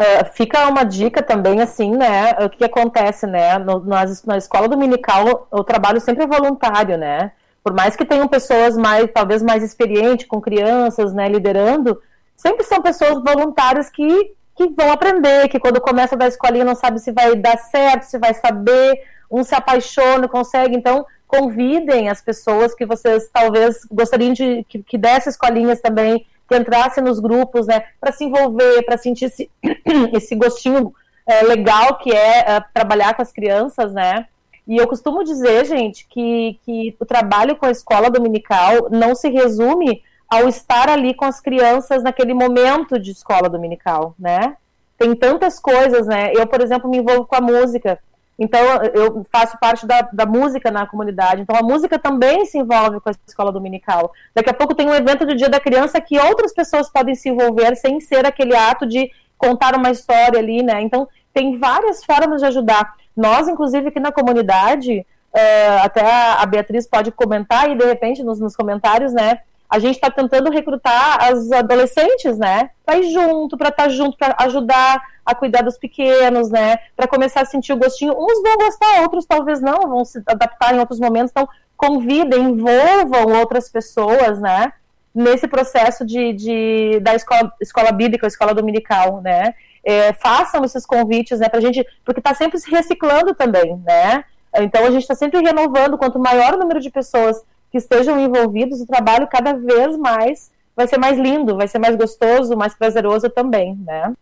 Uh, fica uma dica também, assim, né? O que acontece, né? No, na, na escola dominical, o trabalho sempre é voluntário, né? Por mais que tenham pessoas mais, talvez mais experientes, com crianças, né, liderando, sempre são pessoas voluntárias que, que vão aprender, que quando começa da escolinha não sabe se vai dar certo, se vai saber, um se apaixona, consegue, então convidem as pessoas que vocês talvez gostariam de que, que dessem escolinhas também, que entrassem nos grupos, né, para se envolver, para sentir esse, esse gostinho é, legal que é, é, trabalhar com as crianças, né, e eu costumo dizer, gente, que, que o trabalho com a escola dominical não se resume ao estar ali com as crianças naquele momento de escola dominical, né? Tem tantas coisas, né? Eu, por exemplo, me envolvo com a música. Então, eu faço parte da, da música na comunidade. Então, a música também se envolve com a escola dominical. Daqui a pouco tem um evento do Dia da Criança que outras pessoas podem se envolver sem ser aquele ato de contar uma história ali, né? Então, tem várias formas de ajudar. Nós, inclusive, aqui na comunidade, é, até a Beatriz pode comentar e, de repente, nos, nos comentários, né? A gente está tentando recrutar as adolescentes, né? Para ir junto, para estar tá junto, para ajudar a cuidar dos pequenos, né? Para começar a sentir o gostinho. Uns vão gostar, outros talvez não, vão se adaptar em outros momentos. Então, convidem, envolvam outras pessoas, né? Nesse processo de, de da escola, escola bíblica, escola dominical, né? É, façam esses convites, né? Pra gente, porque está sempre se reciclando também, né? Então a gente está sempre renovando. Quanto maior o número de pessoas que estejam envolvidos, o trabalho cada vez mais vai ser mais lindo, vai ser mais gostoso, mais prazeroso também, né?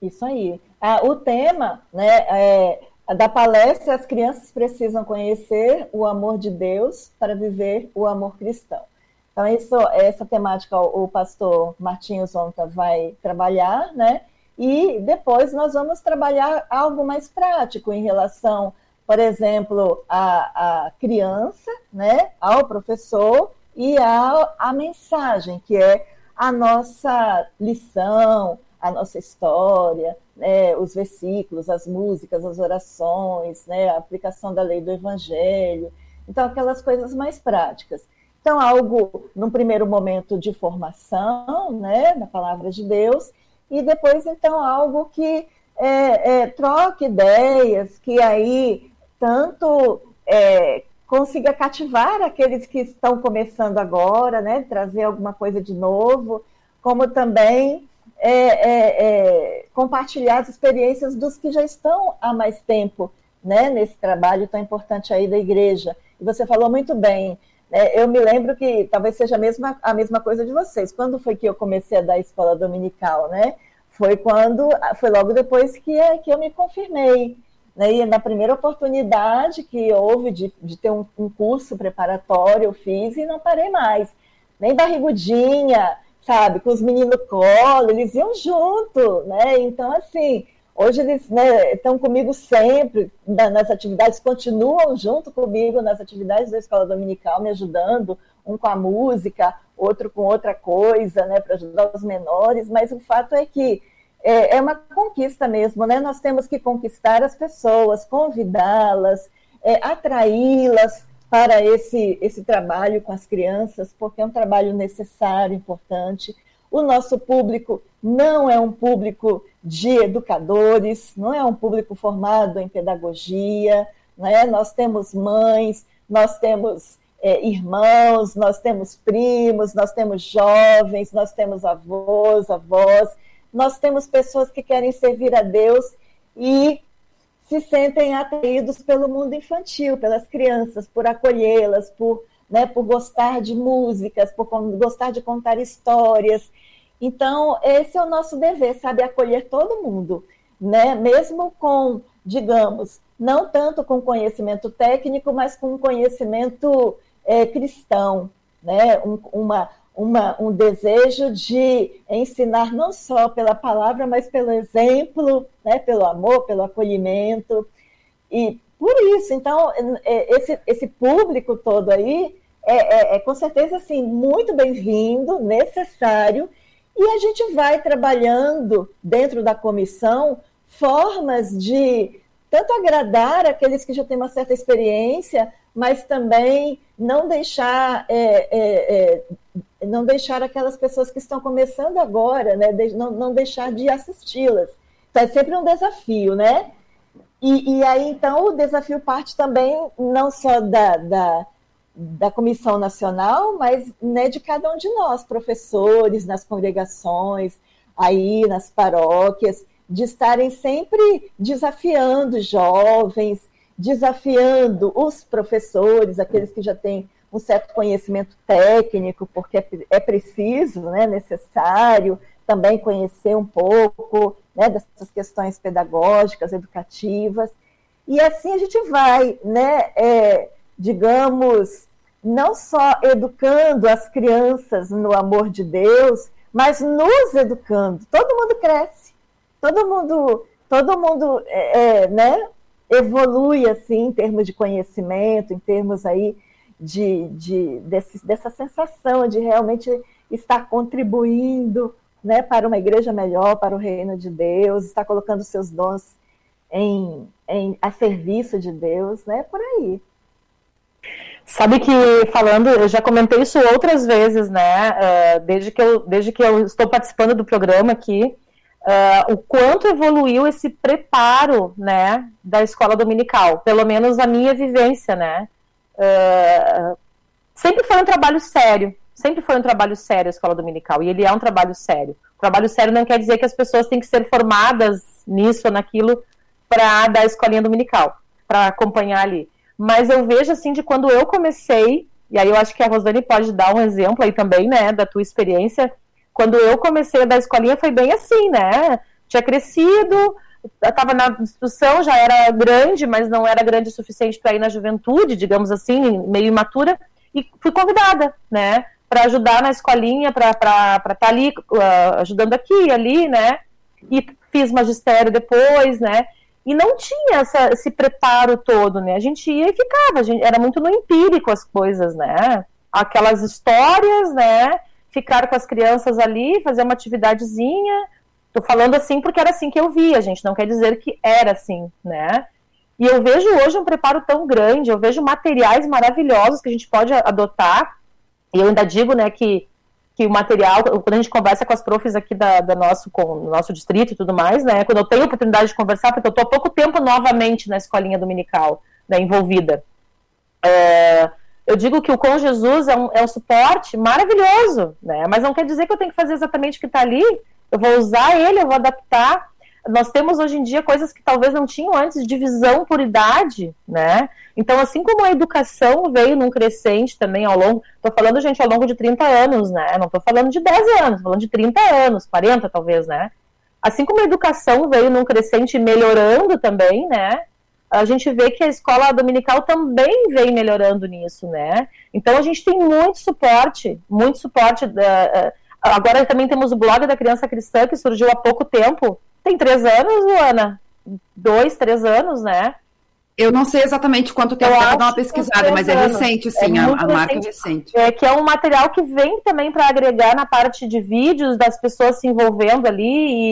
Isso aí. Ah, o tema, né, é, da palestra, as crianças precisam conhecer o amor de Deus para viver o amor cristão. Então, isso, essa temática o pastor Martinhos Onta vai trabalhar, né? E depois nós vamos trabalhar algo mais prático em relação, por exemplo, à, à criança, né? Ao professor e à, à mensagem, que é a nossa lição, a nossa história, né, os versículos, as músicas, as orações, né, a aplicação da lei do evangelho. Então, aquelas coisas mais práticas. Então, algo, num primeiro momento, de formação, né, na palavra de Deus, e depois, então, algo que é, é, troque ideias, que aí tanto é, consiga cativar aqueles que estão começando agora, né, trazer alguma coisa de novo, como também é, é, é, compartilhar as experiências dos que já estão há mais tempo né, nesse trabalho tão importante aí da igreja. E você falou muito bem. Né, eu me lembro que talvez seja a mesma, a mesma coisa de vocês. Quando foi que eu comecei a dar a escola dominical, né? Foi quando, foi logo depois que, que eu me confirmei. Né, e na primeira oportunidade que houve de, de ter um, um curso preparatório, eu fiz e não parei mais. Nem barrigudinha, sabe, com os meninos colo, eles iam junto, né? Então, assim, hoje eles né, estão comigo sempre nas atividades, continuam junto comigo nas atividades da escola dominical, me ajudando, um com a música, outro com outra coisa, né, para ajudar os menores, mas o fato é que é, é, uma conquista mesmo, né? Nós temos que conquistar as pessoas, convidá-las, é, atraí-las para esse, esse trabalho com as crianças, porque é um trabalho necessário, importante. O nosso público não é um público de educadores, não é um público formado em pedagogia, né? nós temos mães, nós temos é, irmãos, nós temos primos, nós temos jovens, nós temos avós, avós, nós temos pessoas que querem servir a Deus e se sentem atraídos pelo mundo infantil, pelas crianças, por acolhê-las, por, né, por gostar de músicas, por gostar de contar histórias. Então, esse é o nosso dever, sabe, acolher todo mundo, né? Mesmo com, digamos, não tanto com conhecimento técnico, mas com conhecimento é, cristão, né? Um, uma, uma, um desejo de ensinar não só pela palavra, mas pelo exemplo, né, pelo amor, pelo acolhimento. E por isso, então, é, esse, esse público todo aí é, é, é com certeza assim, muito bem-vindo, necessário, e a gente vai trabalhando dentro da comissão formas de tanto agradar aqueles que já têm uma certa experiência, mas também não deixar é, é, é não deixar aquelas pessoas que estão começando agora, né, não, não deixar de assisti-las. Então, é sempre um desafio, né? E, e, aí, então, o desafio parte também não só da, da, da Comissão Nacional, mas né, de cada um de nós, professores, nas congregações, aí nas paróquias, de estarem sempre desafiando jovens, desafiando os professores, aqueles que já têm um certo conhecimento técnico, porque é, é preciso, né, necessário também conhecer um pouco né, dessas questões pedagógicas, educativas. E assim a gente vai, né, é, digamos, não só educando as crianças no amor de Deus, mas nos educando. Todo mundo cresce, todo mundo, todo mundo, é, é né, evolui assim em termos de conhecimento, em termos aí de, de desse, dessa sensação de realmente estar contribuindo né, para uma igreja melhor, para o reino de Deus, estar colocando seus dons em, em, a serviço de Deus, né, por aí. Sabe que falando, eu já comentei isso outras vezes, né? Uh, desde, que eu, desde que eu estou participando do programa aqui, uh, o quanto evoluiu esse preparo, né, da escola dominical, pelo menos a minha vivência, né? Uh, sempre foi um trabalho sério, sempre foi um trabalho sério a escola dominical, e ele é um trabalho sério. Trabalho sério não quer dizer que as pessoas têm que ser formadas nisso ou naquilo para dar a escolinha dominical, para acompanhar ali. Mas eu vejo assim de quando eu comecei, e aí eu acho que a Rosane pode dar um exemplo aí também, né, da tua experiência. Quando eu comecei a dar escolinha foi bem assim, né? Tinha crescido, estava na instrução, já era grande, mas não era grande o suficiente para ir na juventude, digamos assim, meio imatura, e fui convidada, né, para ajudar na escolinha, para estar tá ali uh, ajudando aqui e ali, né, e fiz magistério depois, né, e não tinha essa, esse preparo todo, né, a gente ia e ficava, gente, era muito no empírico as coisas, né, aquelas histórias, né, ficar com as crianças ali, fazer uma atividadezinha, Tô falando assim porque era assim que eu via, gente. Não quer dizer que era assim, né? E eu vejo hoje um preparo tão grande, eu vejo materiais maravilhosos que a gente pode adotar. E eu ainda digo, né, que, que o material, quando a gente conversa com as profs aqui da, da nosso, com o nosso distrito e tudo mais, né, quando eu tenho oportunidade de conversar, porque eu estou há pouco tempo novamente na escolinha dominical, né, envolvida. É, eu digo que o Com Jesus é um, é um suporte maravilhoso, né, mas não quer dizer que eu tenho que fazer exatamente o que está ali, eu vou usar ele, eu vou adaptar. Nós temos hoje em dia coisas que talvez não tinham antes, divisão por idade, né? Então, assim como a educação veio num crescente também ao longo, estou falando, gente, ao longo de 30 anos, né? Não estou falando de 10 anos, estou falando de 30 anos, 40 talvez, né? Assim como a educação veio num crescente melhorando também, né? A gente vê que a escola dominical também vem melhorando nisso, né? Então a gente tem muito suporte, muito suporte da, Agora também temos o blog da Criança Cristã, que surgiu há pouco tempo. Tem três anos, Luana? Dois, três anos, né? Eu não sei exatamente quanto tempo, eu dar uma pesquisada, mas é recente, sim, é a, a marca é recente. É que é um material que vem também para agregar na parte de vídeos das pessoas se envolvendo ali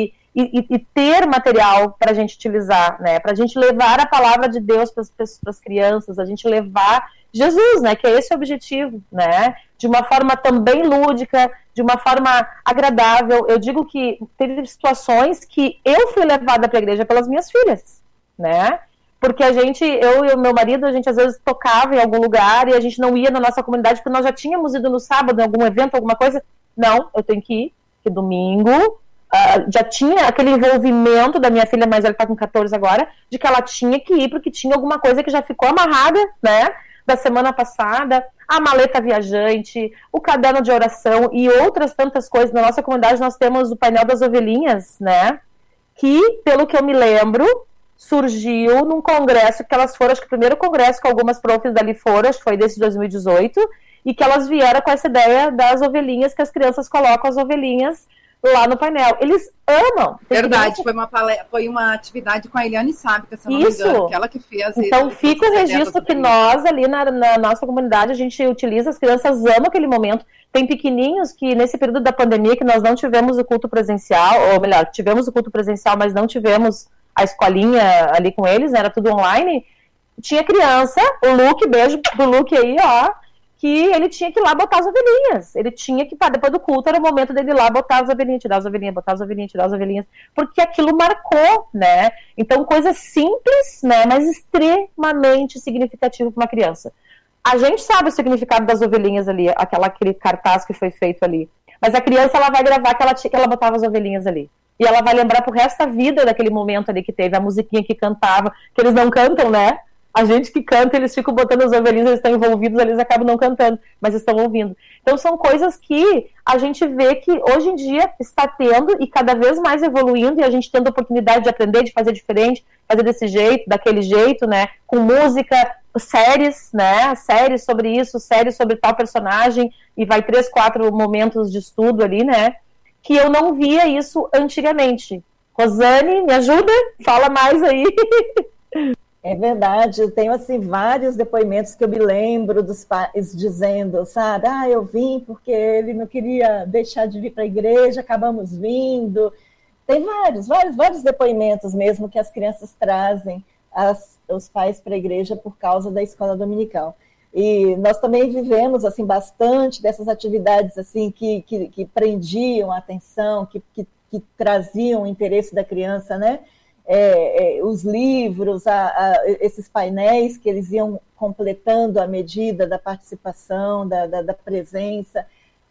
e, e, e ter material para a gente utilizar, né? Para a gente levar a palavra de Deus para as crianças, a gente levar Jesus, né? Que é esse o objetivo, né? De uma forma também lúdica, de uma forma agradável. Eu digo que teve situações que eu fui levada para a igreja pelas minhas filhas, né? Porque a gente, eu e o meu marido, a gente às vezes tocava em algum lugar e a gente não ia na nossa comunidade porque nós já tínhamos ido no sábado em algum evento, alguma coisa. Não, eu tenho que ir, que domingo Uh, já tinha aquele envolvimento da minha filha mais velha, está com 14 agora, de que ela tinha que ir porque tinha alguma coisa que já ficou amarrada, né? da semana passada, a maleta viajante, o caderno de oração e outras tantas coisas. Na nossa comunidade nós temos o painel das ovelhinhas, né? Que, pelo que eu me lembro, surgiu num congresso que elas foram, acho que o primeiro congresso que algumas profs dali foram, acho que foi desse 2018, e que elas vieram com essa ideia das ovelhinhas, que as crianças colocam as ovelhinhas lá no painel. Eles amam. Verdade, foi uma, foi uma atividade com a Eliane Sábica, se não isso. me engano, aquela que fez. Então fica o registro que nós ali na, na, nossa comunidade, a gente utiliza, as crianças amam aquele momento. Tem pequenininhos que nesse período da pandemia que nós não tivemos o culto presencial, ou melhor, tivemos o culto presencial, mas não tivemos a escolinha ali com eles, né, era tudo online. Tinha criança, o Luke, beijo pro Luke aí, ó, que ele tinha que ir lá botar as ovelhinhas. Ele tinha que, depois do culto, era o momento dele ir lá botar as ovelhinhas, tirar as ovelhinhas, botar as ovelhinhas, tirar as ovelhinhas, porque aquilo marcou, né? Então, coisa simples, né, mas extremamente significativa para uma criança. A gente sabe o significado das ovelhinhas ali, aquela, aquele cartaz que foi feito ali. Mas a criança, ela vai gravar que ela, que ela botava as ovelhinhas ali. E ela vai lembrar pro resto da vida daquele momento ali que teve, a musiquinha que cantava, que eles não cantam, né? A gente que canta, eles ficam botando as ovelhinhas, eles estão envolvidos, eles acabam não cantando, mas estão ouvindo. Então são coisas que a gente vê que hoje em dia está tendo e cada vez mais evoluindo, e a gente tendo a oportunidade de aprender, de fazer diferente, fazer desse jeito, daquele jeito, né? Com música, séries, né? Séries sobre isso, séries sobre tal personagem, e vai três, quatro momentos de estudo ali, né? Que eu não via isso antigamente. Rosane, me ajuda? Fala mais aí. É verdade, eu tenho assim vários depoimentos que eu me lembro dos pais dizendo, sabe, ah, eu vim porque ele não queria deixar de vir para a igreja, acabamos vindo. Tem vários, vários, vários depoimentos mesmo que as crianças trazem as, os pais para a igreja por causa da escola dominical. E nós também vivemos assim bastante dessas atividades assim que, que, que prendiam a atenção, que, que, que traziam o interesse da criança, né? É, é, os livros, a, a, esses painéis que eles iam completando à medida da participação, da, da, da, presença,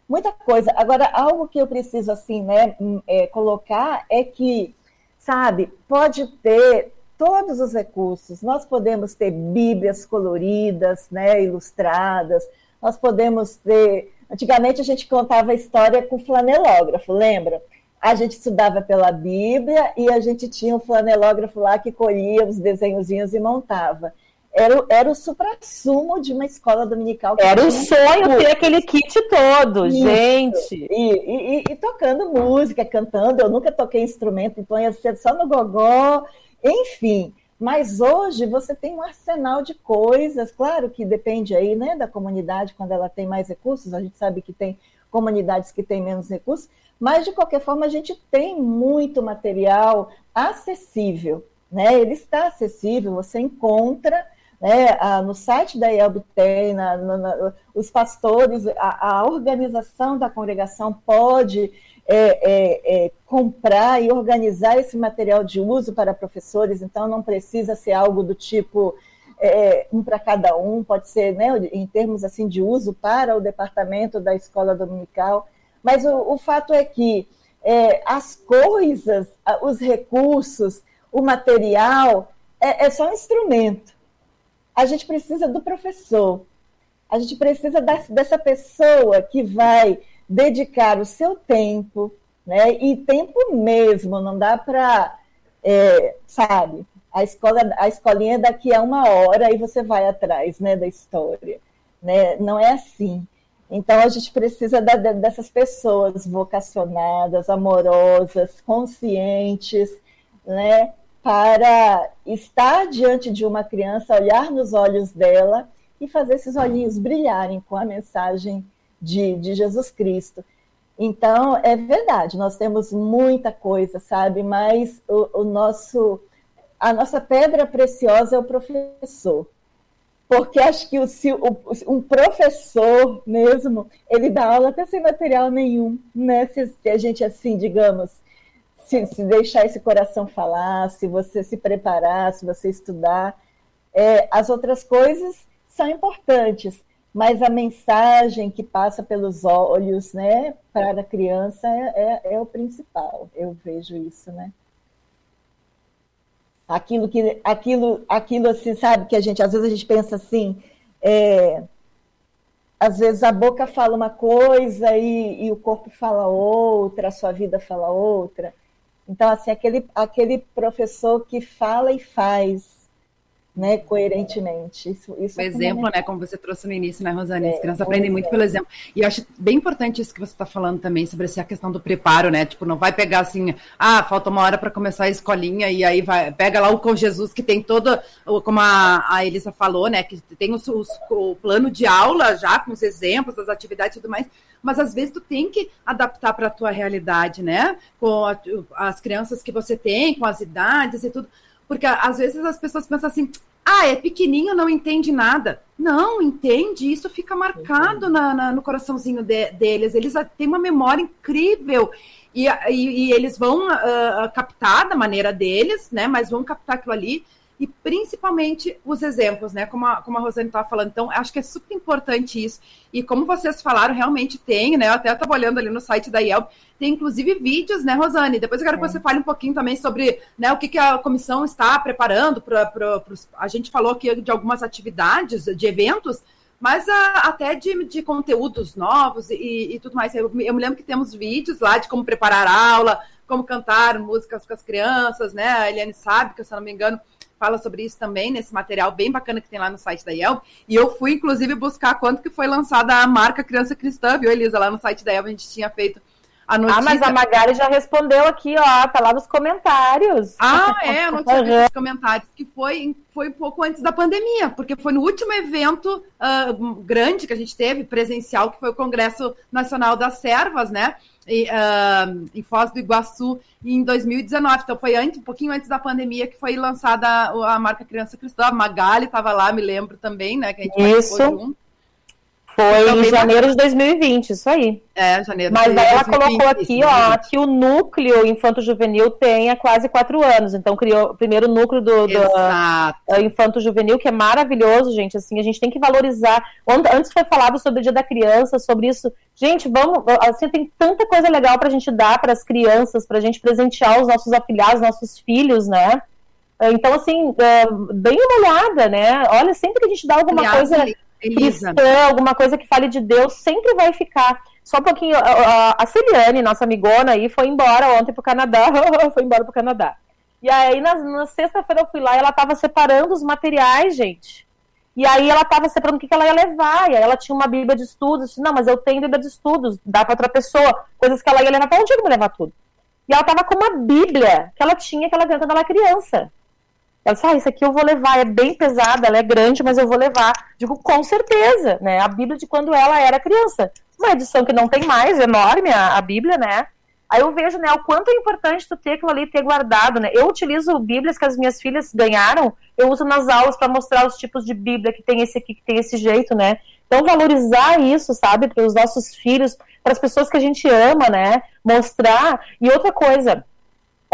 muita coisa. Agora, algo que eu preciso assim, né, hum, é, colocar é que, sabe, pode ter todos os recursos. Nós podemos ter bíblias coloridas, né, ilustradas. Nós podemos ter. Antigamente a gente contava a história com flanelógrafo, lembra? A gente estudava pela Bíblia e a gente tinha um flanelógrafo lá que colhia os desenhozinhos e montava. Era, era o supra-sumo de uma escola dominical. Era o sonho ter aquele kit todo, Isso. gente. E, e, e, tocando música, cantando. Eu nunca toquei instrumento, então ia ser só no gogó. Enfim, mas hoje você tem um arsenal de coisas, claro que depende aí né, da comunidade, quando ela tem mais recursos, a gente sabe que tem comunidades que têm menos recursos, mas de qualquer forma a gente tem muito material acessível, né? Ele está acessível, você encontra né, no site da IELB tem, na, na, os pastores, a, a, organização da congregação pode é, é, é, comprar e organizar esse material de uso para professores, então não precisa ser algo do tipo é, um para cada um, pode ser né, em termos assim de uso para o departamento da escola dominical, mas o, o fato é que é, as coisas, os recursos, o material é, é só um instrumento. A gente precisa do professor, a gente precisa dessa pessoa que vai dedicar o seu tempo, né? E tempo mesmo, não dá para, é, sabe, a escola, a escolinha é daqui a uma hora e você vai atrás, né, da história, né? Não é assim. Então a gente precisa da, dessas pessoas vocacionadas, amorosas, conscientes, né, para estar diante de uma criança, olhar nos olhos dela e fazer esses olhinhos brilharem com a mensagem de, de Jesus Cristo. Então, é verdade, nós temos muita coisa, sabe? Mas o, o nosso, a nossa pedra preciosa é o professor. Porque acho que o, o, um professor mesmo, ele dá aula até sem material nenhum, né? Se, se a gente, assim, digamos, se, se, deixar esse coração falar, se você se preparar, se você estudar, é, as outras coisas são importantes, mas a mensagem que passa pelos olhos, né, para a criança é, é, é, o principal. Eu vejo isso, né? Aquilo que, aquilo, aquilo assim, sabe, que a gente, às vezes a gente pensa assim, é, às vezes a boca fala uma coisa e, e o corpo fala outra, a sua vida fala outra. Então, assim, aquele, aquele professor que fala e faz, né, coerentemente. Isso, isso o é exemplo, né, como você trouxe no início, né, Rosane? As é, crianças aprendem muito pelo exemplo. E eu acho bem importante isso que você está falando também, sobre essa questão do preparo, né? Tipo, não vai pegar assim, ah, falta uma hora para começar a escolinha, e aí vai, pega lá o com Jesus, que tem todo, como a, a Elisa falou, né, que tem os, os, o plano de aula já, com os exemplos, as atividades e tudo mais, mas às vezes tu tem que adaptar para a tua realidade, né? Com a, as crianças que você tem, com as idades e tudo. Porque às vezes as pessoas pensam assim, ah, é pequenininho, não entende nada. Não, entende, isso fica marcado na, na, no coraçãozinho de, deles. Eles têm uma memória incrível. E, e, e eles vão uh, captar da maneira deles, né? Mas vão captar aquilo ali e principalmente os exemplos, né? Como a, como a Rosane estava falando. Então, acho que é super importante isso. E como vocês falaram, realmente tem, né? Eu até estava olhando ali no site da IELB, tem inclusive vídeos, né, Rosane? Depois eu quero é. que você fale um pouquinho também sobre né, o que, que a comissão está preparando para. A gente falou aqui de algumas atividades, de eventos, mas a, até de, de conteúdos novos e, e tudo mais. Eu, eu, me lembro que temos vídeos lá de como preparar aula, como cantar músicas com as crianças, né? A Eliane sabe, que se eu não me engano fala sobre isso também, nesse material bem bacana que tem lá no site da Yelp. E eu fui, inclusive, buscar quanto que foi lançada a marca Criança Cristã, viu, Elisa? Lá no site da Yelp a gente tinha feito a notícia. Ah, mas a Magari já respondeu aqui, ó, tá lá nos comentários. Ah, é, eu não tinha visto os comentários, que foi, foi um pouco antes da pandemia, porque foi no último evento uh, grande que a gente teve, presencial, que foi o Congresso Nacional das Servas, né? E, uh, em Foz do Iguaçu em 2019. Então foi antes, um pouquinho antes da pandemia que foi lançada a, a marca Criança Cristã. A Magali estava lá, me lembro também, né? Que a gente Isso. Junto. Foi em janeiro de 2020, isso aí. É, janeiro Mas daí ela 2020, colocou aqui, ó, que o núcleo infanto-juvenil tem há quase quatro anos. Então criou o primeiro núcleo do, do uh, infanto-juvenil, que é maravilhoso, gente. Assim, a gente tem que valorizar. Antes foi falado sobre o Dia da Criança, sobre isso. Gente, vamos. Assim, tem tanta coisa legal pra gente dar para as crianças, pra gente presentear os nossos afilhados, nossos filhos, né? Então, assim, bem uma olhada, né? Olha, sempre que a gente dá alguma coisa cristã, alguma coisa que fale de Deus, sempre vai ficar. Só um pouquinho, a Celiane, nossa amigona aí, foi embora ontem pro Canadá, foi embora pro Canadá. E aí, na, na sexta-feira eu fui lá e ela tava separando os materiais, gente. E aí ela tava separando o que, que ela ia levar. E aí ela tinha uma bíblia de estudos. Disse, não, mas eu tenho bíblia de estudos, dá para outra pessoa. Coisas que ela ia levar. Pra onde eu vou levar tudo? E ela tava com uma bíblia que ela tinha, que ela ganhou quando ela era criança. Ela disse, ah, isso aqui eu vou levar, é bem pesada, ela é grande, mas eu vou levar. Digo, com certeza, né? A Bíblia de quando ela era criança. Uma edição que não tem mais, enorme a, a Bíblia, né? Aí eu vejo, né, o quanto é importante tu ter aquilo ali, ter guardado, né? Eu utilizo Bíblias que as minhas filhas ganharam, eu uso nas aulas para mostrar os tipos de Bíblia que tem esse aqui, que tem esse jeito, né? Então valorizar isso, sabe, para os nossos filhos, para as pessoas que a gente ama, né? Mostrar. E outra coisa,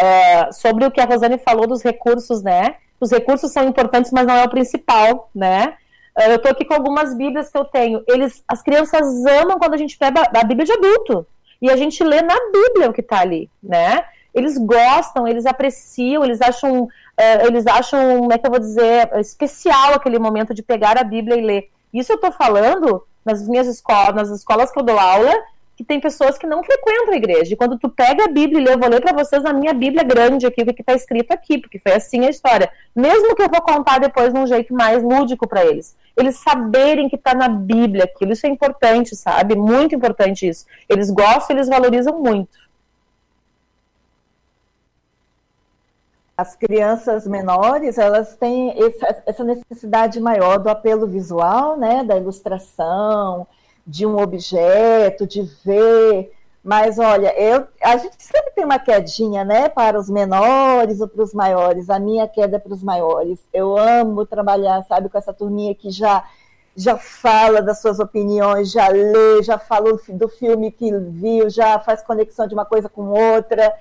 é, sobre o que a Rosane falou dos recursos, né? Os recursos são importantes, mas não é o principal, né? É, eu estou aqui com algumas Bíblias que eu tenho. Eles, as crianças amam quando a gente pega a Bíblia de adulto e a gente lê na Bíblia o que está ali, né? Eles gostam, eles apreciam, eles acham, uh, eles acham, como é que eu vou dizer, especial aquele momento de pegar a Bíblia e ler. Isso eu estou falando nas minhas escolas, nas escolas que eu dou aula, que tem pessoas que não frequentam a igreja. E quando tu pega a Bíblia e lê, eu vou ler para vocês na minha Bíblia grande aqui, o que está escrito aqui, porque foi assim a história. Mesmo que eu vou contar depois num jeito mais lúdico para eles. Eles saberem que está na Bíblia aquilo. Isso é importante, sabe? Muito importante isso. Eles gostam, eles valorizam muito. As crianças menores, elas têm essa necessidade maior do apelo visual, né, da ilustração, de um objeto, de ver. Mas olha, eu, a gente sempre tem uma quedinha, né, para os menores ou para os maiores. A minha queda é para os maiores. Eu amo trabalhar, sabe, com essa turminha que já já fala das suas opiniões, já lê, já falou do filme que viu, já faz conexão de uma coisa com outra.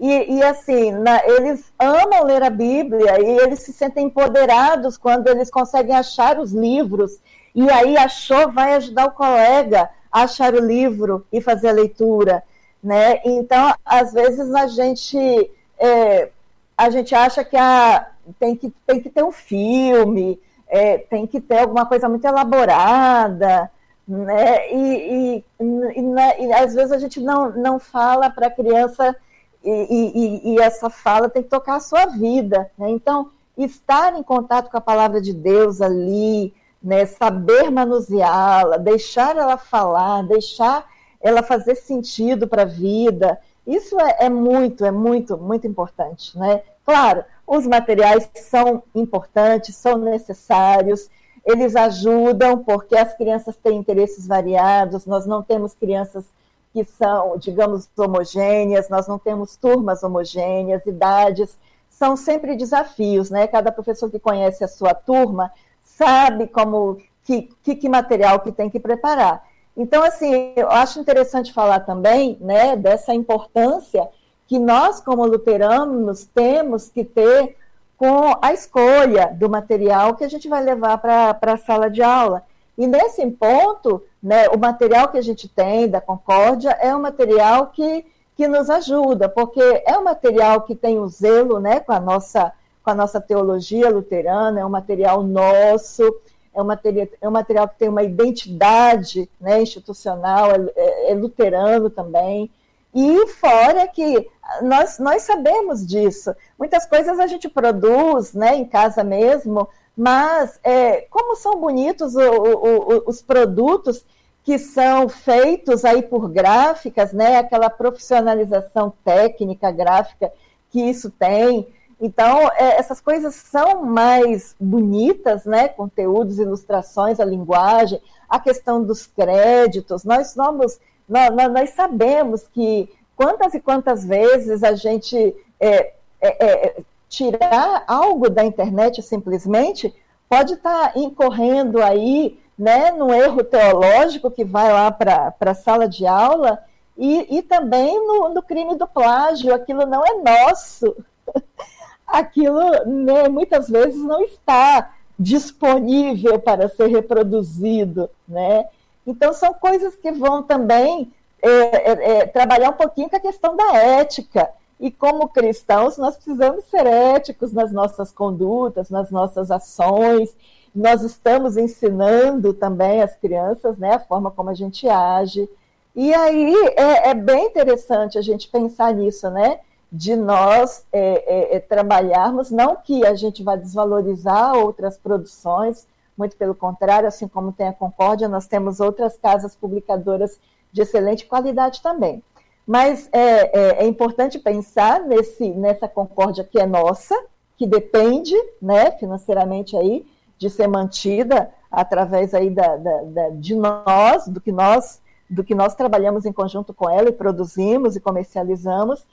E, e assim, na, eles amam ler a Bíblia e eles se sentem empoderados quando eles conseguem achar os livros e aí achou, vai ajudar o colega a achar o livro e fazer a leitura, né? Então, às vezes a gente é, a gente acha que a, tem, que tem que ter um filme, é, tem que ter alguma coisa muito elaborada, né? E, e, e, né? e às vezes a gente não, não fala para a criança e, e, essa fala tem que tocar a sua vida, né? Então, estar em contato com a palavra de Deus ali, né, saber manuseá-la, deixar ela falar, deixar ela fazer sentido para a vida, isso é, é, muito, é muito, muito importante, né? Claro, os materiais são importantes, são necessários, eles ajudam porque as crianças têm interesses variados, nós não temos crianças que são, digamos, homogêneas, nós não temos turmas homogêneas, idades, são sempre desafios, né? Cada professor que conhece a sua turma sabe como que, que, que material que tem que preparar. Então, assim, eu acho interessante falar também, né, dessa importância que nós, como luteranos, temos que ter com a escolha do material que a gente vai levar para a sala de aula. E nesse ponto, né, o material que a gente tem da Concórdia é um material que, que nos ajuda, porque é um material que tem o zelo né, com a nossa com a nossa teologia luterana, é um material nosso, é um material, é um material que tem uma identidade né, institucional, é, é, é luterano também. E fora que nós, nós sabemos disso. Muitas coisas a gente produz né, em casa mesmo, mas é, como são bonitos o, o, o, os produtos que são feitos aí por gráficas, né, aquela profissionalização técnica gráfica que isso tem, então, é, essas coisas são mais bonitas, né? Conteúdos, ilustrações, a linguagem, a questão dos créditos. Nós somos, nós, nós sabemos que quantas e quantas vezes a gente é, é, é tirar algo da internet simplesmente pode estar tá incorrendo aí né, no erro teológico que vai lá para a sala de aula e, e também no, no crime do plágio. Aquilo não é nosso. aquilo né, muitas vezes não está disponível para ser reproduzido, né? Então são coisas que vão também é, é, é, trabalhar um pouquinho com a questão da ética. E como cristãos, nós precisamos ser éticos nas nossas condutas, nas nossas ações. Nós estamos ensinando também as crianças né, a forma como a gente age. E aí é, é bem interessante a gente pensar nisso, né? De nós é, é, é trabalharmos, não que a gente vá desvalorizar outras produções, muito pelo contrário, assim como tem a Concórdia, nós temos outras casas publicadoras de excelente qualidade também. Mas é, é, é, importante pensar nesse, nessa concórdia que é nossa, que depende, né, financeiramente aí, de ser mantida através aí da, da, da, de nós, do que nós, do que nós trabalhamos em conjunto com ela e produzimos e comercializamos,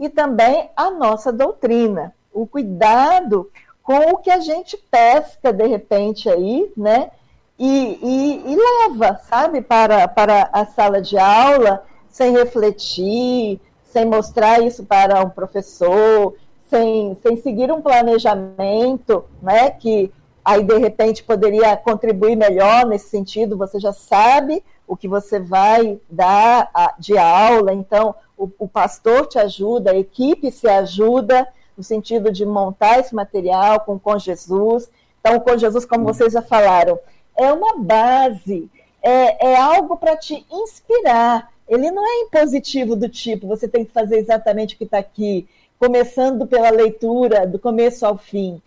e também a nossa doutrina, o cuidado com o que a gente pesca de repente aí, né, e, e, e leva, sabe, para, para a sala de aula sem refletir, sem mostrar isso para um professor, sem, sem seguir um planejamento, né, que aí de repente poderia contribuir melhor nesse sentido, você já sabe o que você vai dar de aula, então o, o pastor te ajuda, a equipe se ajuda no sentido de montar esse material com, com Jesus. Então, com Jesus, como vocês já falaram, é uma base, é, é algo para te inspirar, ele não é impositivo do tipo, você tem que fazer exatamente o que está aqui, começando pela leitura, do começo ao fim.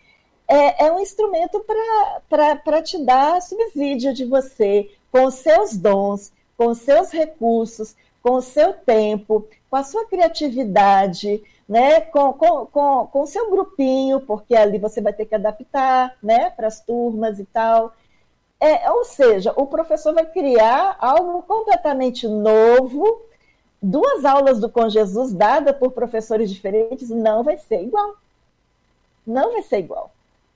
É, é um instrumento para te dar subsídio de você, com os seus dons, com os seus recursos, com o seu tempo, com a sua criatividade, né, com, com, com, com o seu grupinho, porque ali você vai ter que adaptar né, para as turmas e tal. É, ou seja, o professor vai criar algo completamente novo. Duas aulas do Com Jesus dadas por professores diferentes não vai ser igual. Não vai ser igual.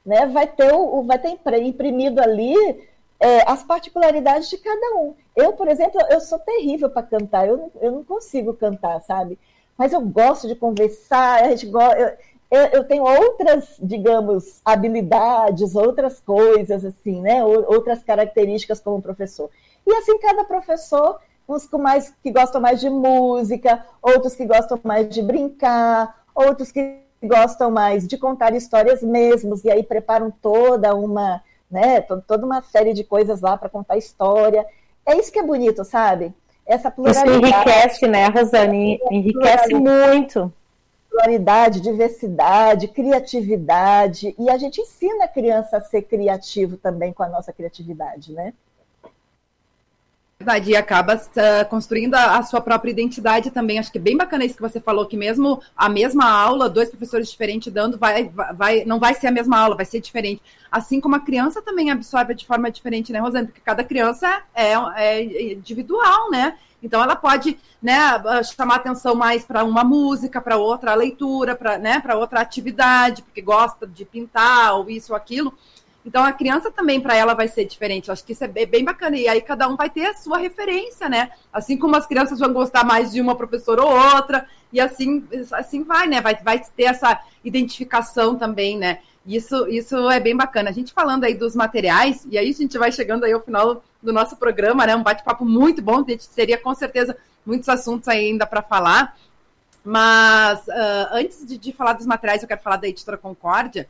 Né? Vai, ter o, vai ter imprimido ali é, as particularidades de cada um. Eu, por exemplo, eu sou terrível para cantar, eu, eu não consigo cantar, sabe? Mas eu gosto de conversar, a gente eu, eu, tenho outras, digamos, habilidades, outras coisas, assim, né? Outras características como professor. E assim, cada professor, uns com mais, que gostam mais de música, outros que gostam mais de brincar, outros que gostam mais de contar histórias mesmos, e aí preparam toda uma, né, toda uma série de coisas lá para contar história. É isso que é bonito, sabe? Essa pluralidade. Isso enriquece, né, Rosane? Enriquece muito pluralidade, diversidade, criatividade, e a gente ensina a criança a ser criativo também com a nossa criatividade, né? Verdade, e acaba uh, construindo a, a, sua própria identidade também. Acho que é bem bacana isso que você falou, que mesmo a mesma aula, dois professores diferentes dando, vai, vai, não vai ser a mesma aula, vai ser diferente. Assim como a criança também absorve de forma diferente, né, Rosane? Porque cada criança é, é individual, né? Então ela pode né, chamar atenção mais para uma música, para outra leitura, para né, outra atividade, porque gosta de pintar ou isso ou aquilo. Então a criança também para ela vai ser diferente. Eu acho que isso é bem bacana. E aí cada um vai ter a sua referência, né? Assim como as crianças vão gostar mais de uma professora ou outra, e assim, assim vai, né? Vai, vai ter essa identificação também, né? Isso, isso é bem bacana. A gente falando aí dos materiais, e aí a gente vai chegando aí ao final do nosso programa, né? Um bate-papo muito bom, a gente teria com certeza muitos assuntos ainda para falar. Mas uh, antes de, de, falar dos materiais, eu quero falar da editora Concórdia.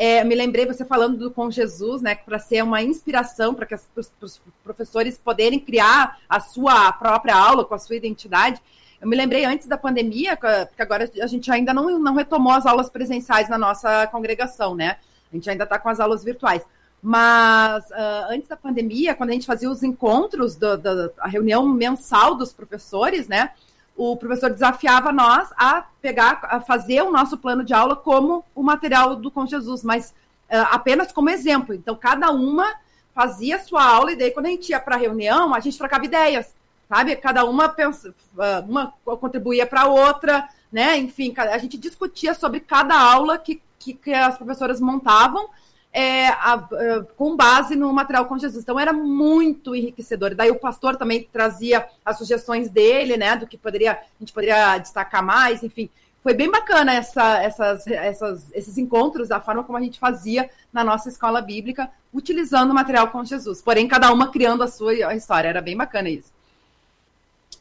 É, me lembrei você falando do Com Jesus, né? Para ser uma inspiração para que os professores poderem criar a sua própria aula com a sua identidade. Eu me lembrei antes da pandemia, porque agora a gente ainda não, não retomou as aulas presenciais na nossa congregação, né? A gente ainda está com as aulas virtuais. Mas uh, antes da pandemia, quando a gente fazia os encontros, da a reunião mensal dos professores, né? O professor desafiava nós a pegar, a fazer o nosso plano de aula como o material do Com Jesus, mas uh, apenas como exemplo. Então, cada uma fazia a sua aula, e daí, quando a gente ia para a reunião, a gente trocava ideias sabe? Cada uma pensa, ah, uma contribuía para a outra, né? Enfim, a gente discutia sobre cada aula que, que, que as professoras montavam é, a, a, com base no material com Jesus. Então era muito enriquecedor. Daí o pastor também trazia as sugestões dele, né? Do que poderia a gente poderia destacar mais, enfim. Foi bem bacana essa, essas, essas, esses encontros, da forma como a gente fazia na nossa escola bíblica, utilizando o material com Jesus. Porém, cada uma criando a sua história. Era bem bacana isso.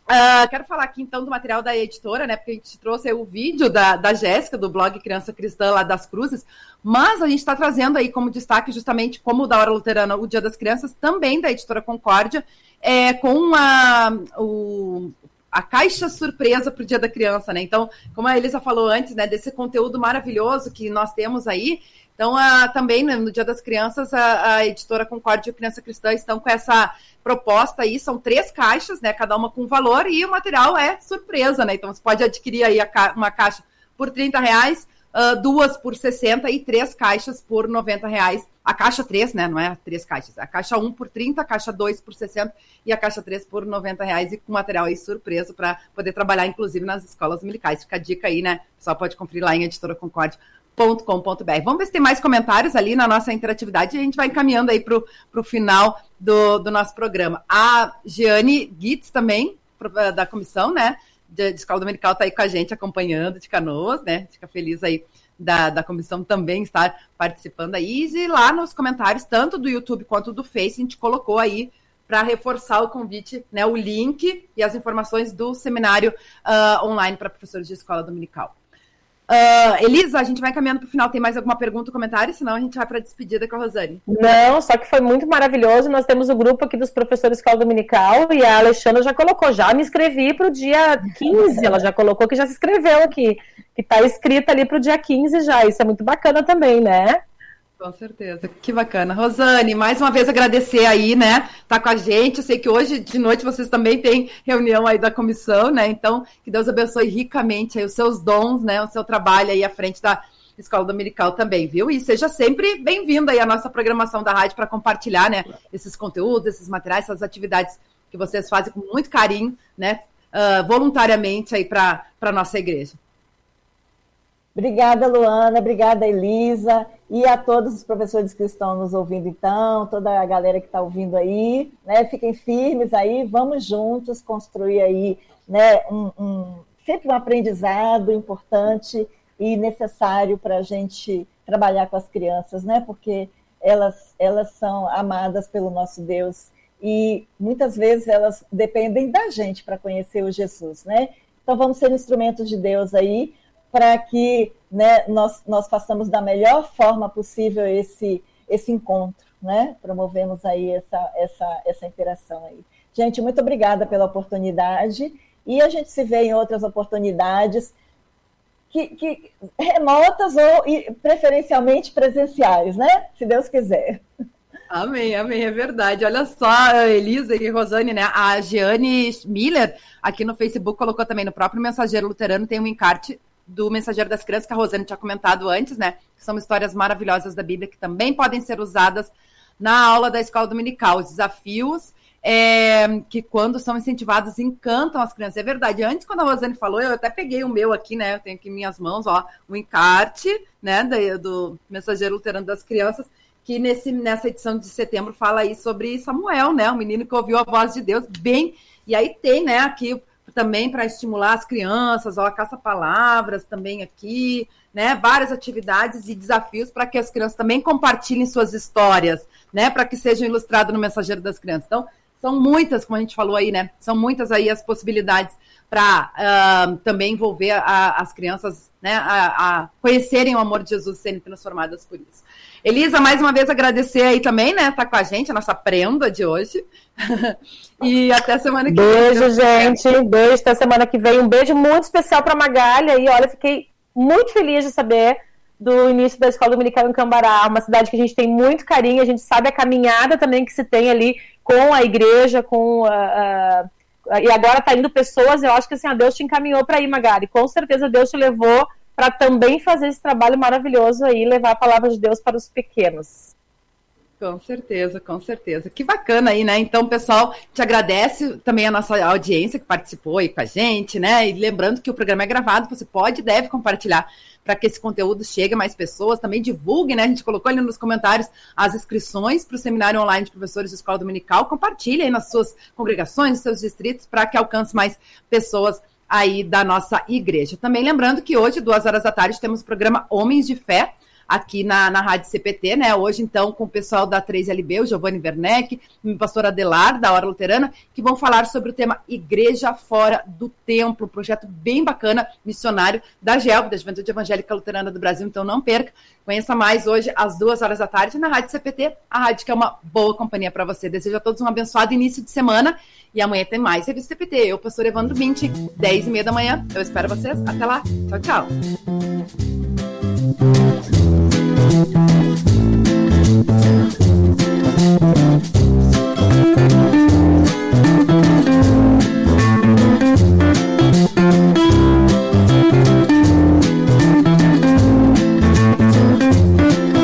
Uh, quero falar aqui então do material da editora, né? Porque a gente trouxe o vídeo da, da Jéssica, do blog Criança Cristã lá das Cruzes, mas a gente está trazendo aí como destaque justamente como da Hora Luterana, o Dia das Crianças, também da editora Concórdia. é, com a, o, a caixa surpresa para o Dia da Criança, né? Então, como a Elisa falou antes, né, desse conteúdo maravilhoso que nós temos aí. Então, a, também né, no Dia das Crianças, a, a editora Concórdia e Criança Cristã estão com essa proposta aí. São três caixas, né? Cada uma com valor e o material é surpresa, né? Então, você pode adquirir aí uma caixa por 30 reais, uh, duas por 60 e três caixas por 90 reais a caixa 3, né? Não é três caixas. A caixa 1 por 30, a caixa 2 por 60 e a caixa 3 por 90 reais e com material aí surpreso para poder trabalhar, inclusive, nas escolas dominicais. Fica a dica aí, né? Pessoal pode conferir lá em editoraconcorde.com.br. Vamos ver se tem mais comentários ali na nossa interatividade e a gente vai encaminhando aí para o final do, do nosso programa. A Giane Gitz também, da comissão, né? De, de escola dominical, está aí com a gente acompanhando de canoas, né? Fica feliz aí da, da comissão também estar participando aí. E lá nos comentários, tanto do YouTube quanto do Face, a gente colocou aí para reforçar o convite, né, o link e as informações do seminário uh, online para professores de escola dominical. Uh, Elisa, a gente vai caminhando para o final. Tem mais alguma pergunta ou comentário? Senão a gente vai para a despedida com a Rosane. Não, só que foi muito maravilhoso. Nós temos o grupo aqui dos professores escola dominical e a Alexandra já colocou. Já me inscrevi para o dia 15. Ela já colocou que já se inscreveu aqui. Que está escrita ali para o dia 15 já. Isso é muito bacana também, né? Com certeza, que bacana. Rosane, mais uma vez agradecer aí, né? Tá com a gente. Eu sei que hoje de noite vocês também têm reunião aí da comissão, né? Então, que Deus abençoe ricamente aí os seus dons, né? O seu trabalho aí à frente da Escola Dominical também, viu? E seja sempre bem-vindo aí à nossa programação da rádio para compartilhar, né? Esses conteúdos, esses materiais, essas atividades que vocês fazem com muito carinho, né? Uh, voluntariamente aí para a nossa igreja. Obrigada, Luana. Obrigada, Elisa. E a todos os professores que estão nos ouvindo, então, toda a galera que está ouvindo aí, né? Fiquem firmes aí, vamos juntos construir aí, né? Um, um sempre um aprendizado importante e necessário para a gente trabalhar com as crianças, né? Porque elas, elas são amadas pelo nosso Deus e muitas vezes elas dependem da gente para conhecer o Jesus, né? Então vamos ser instrumentos de Deus aí para que né, nós, nós façamos da melhor forma possível esse, esse encontro, né? Promovemos aí essa, essa, essa interação aí. Gente, muito obrigada pela oportunidade e a gente se vê em outras oportunidades que, que remotas ou preferencialmente presenciais, né? Se Deus quiser. Amém, amém, é verdade. Olha só, Elisa e Rosane, né? A Giane Miller aqui no Facebook colocou também no próprio Mensageiro Luterano tem um encarte do Mensageiro das Crianças, que a Rosane tinha comentado antes, né? Que são histórias maravilhosas da Bíblia que também podem ser usadas na aula da escola dominical. Os desafios é, que, quando são incentivados, encantam as crianças. É verdade. Antes, quando a Rosane falou, eu até peguei o meu aqui, né? Eu tenho aqui em minhas mãos, ó, o encarte, né? Do, do Mensageiro Luterano das Crianças que nesse, nessa edição de setembro fala aí sobre Samuel, né? O menino que ouviu a voz de Deus bem. E aí tem, né, aqui também para estimular as crianças, ó, a caça-palavras também aqui, né? Várias atividades e desafios para que as crianças também compartilhem suas histórias, né? Para que sejam ilustradas no Mensageiro das Crianças. Então, são muitas, como a gente falou aí, né? São muitas aí as possibilidades para uh, também envolver a, as crianças, né? A, a, conhecerem o amor de Jesus, serem transformadas por isso. Elisa, mais uma vez agradecer aí também, né? Tá com a gente, a nossa prenda de hoje. e até semana que beijo, vem. Beijo, gente. Beijo até semana que vem. Um beijo muito especial para Magalha. E olha, fiquei muito feliz de saber do início da escola dominical em Cambará, uma cidade que a gente tem muito carinho, a gente sabe a caminhada também que se tem ali com a igreja, com a, a e agora tá indo pessoas, eu acho que assim, a Deus te encaminhou para ir, Magari. Com certeza Deus te levou para também fazer esse trabalho maravilhoso aí, levar a palavra de Deus para os pequenos. Com certeza, com certeza. Que bacana aí, né? Então, pessoal, te agradece também a nossa audiência que participou aí com a gente, né? E lembrando que o programa é gravado, você pode e deve compartilhar para que esse conteúdo chegue a mais pessoas. Também divulgue, né? A gente colocou ali nos comentários as inscrições para o seminário online de professores de escola dominical. Compartilhe aí nas suas congregações, nos seus distritos, para que alcance mais pessoas aí da nossa igreja. Também lembrando que hoje, duas horas da tarde, temos o programa Homens de Fé, aqui na, na Rádio CPT, né? Hoje, então, com o pessoal da 3LB, o Giovanni Werneck, o pastor Adelar, da Hora Luterana, que vão falar sobre o tema Igreja Fora do Templo, um projeto bem bacana, missionário da GELB, da Juventude Evangélica Luterana do Brasil. Então, não perca. Conheça mais hoje, às duas horas da tarde, na Rádio CPT, a rádio que é uma boa companhia para você. Desejo a todos um abençoado início de semana e amanhã tem mais Revista CPT. Eu, pastor Evandro 20, 10 e meia da manhã. Eu espero vocês. Até lá. Tchau, tchau. Thank you.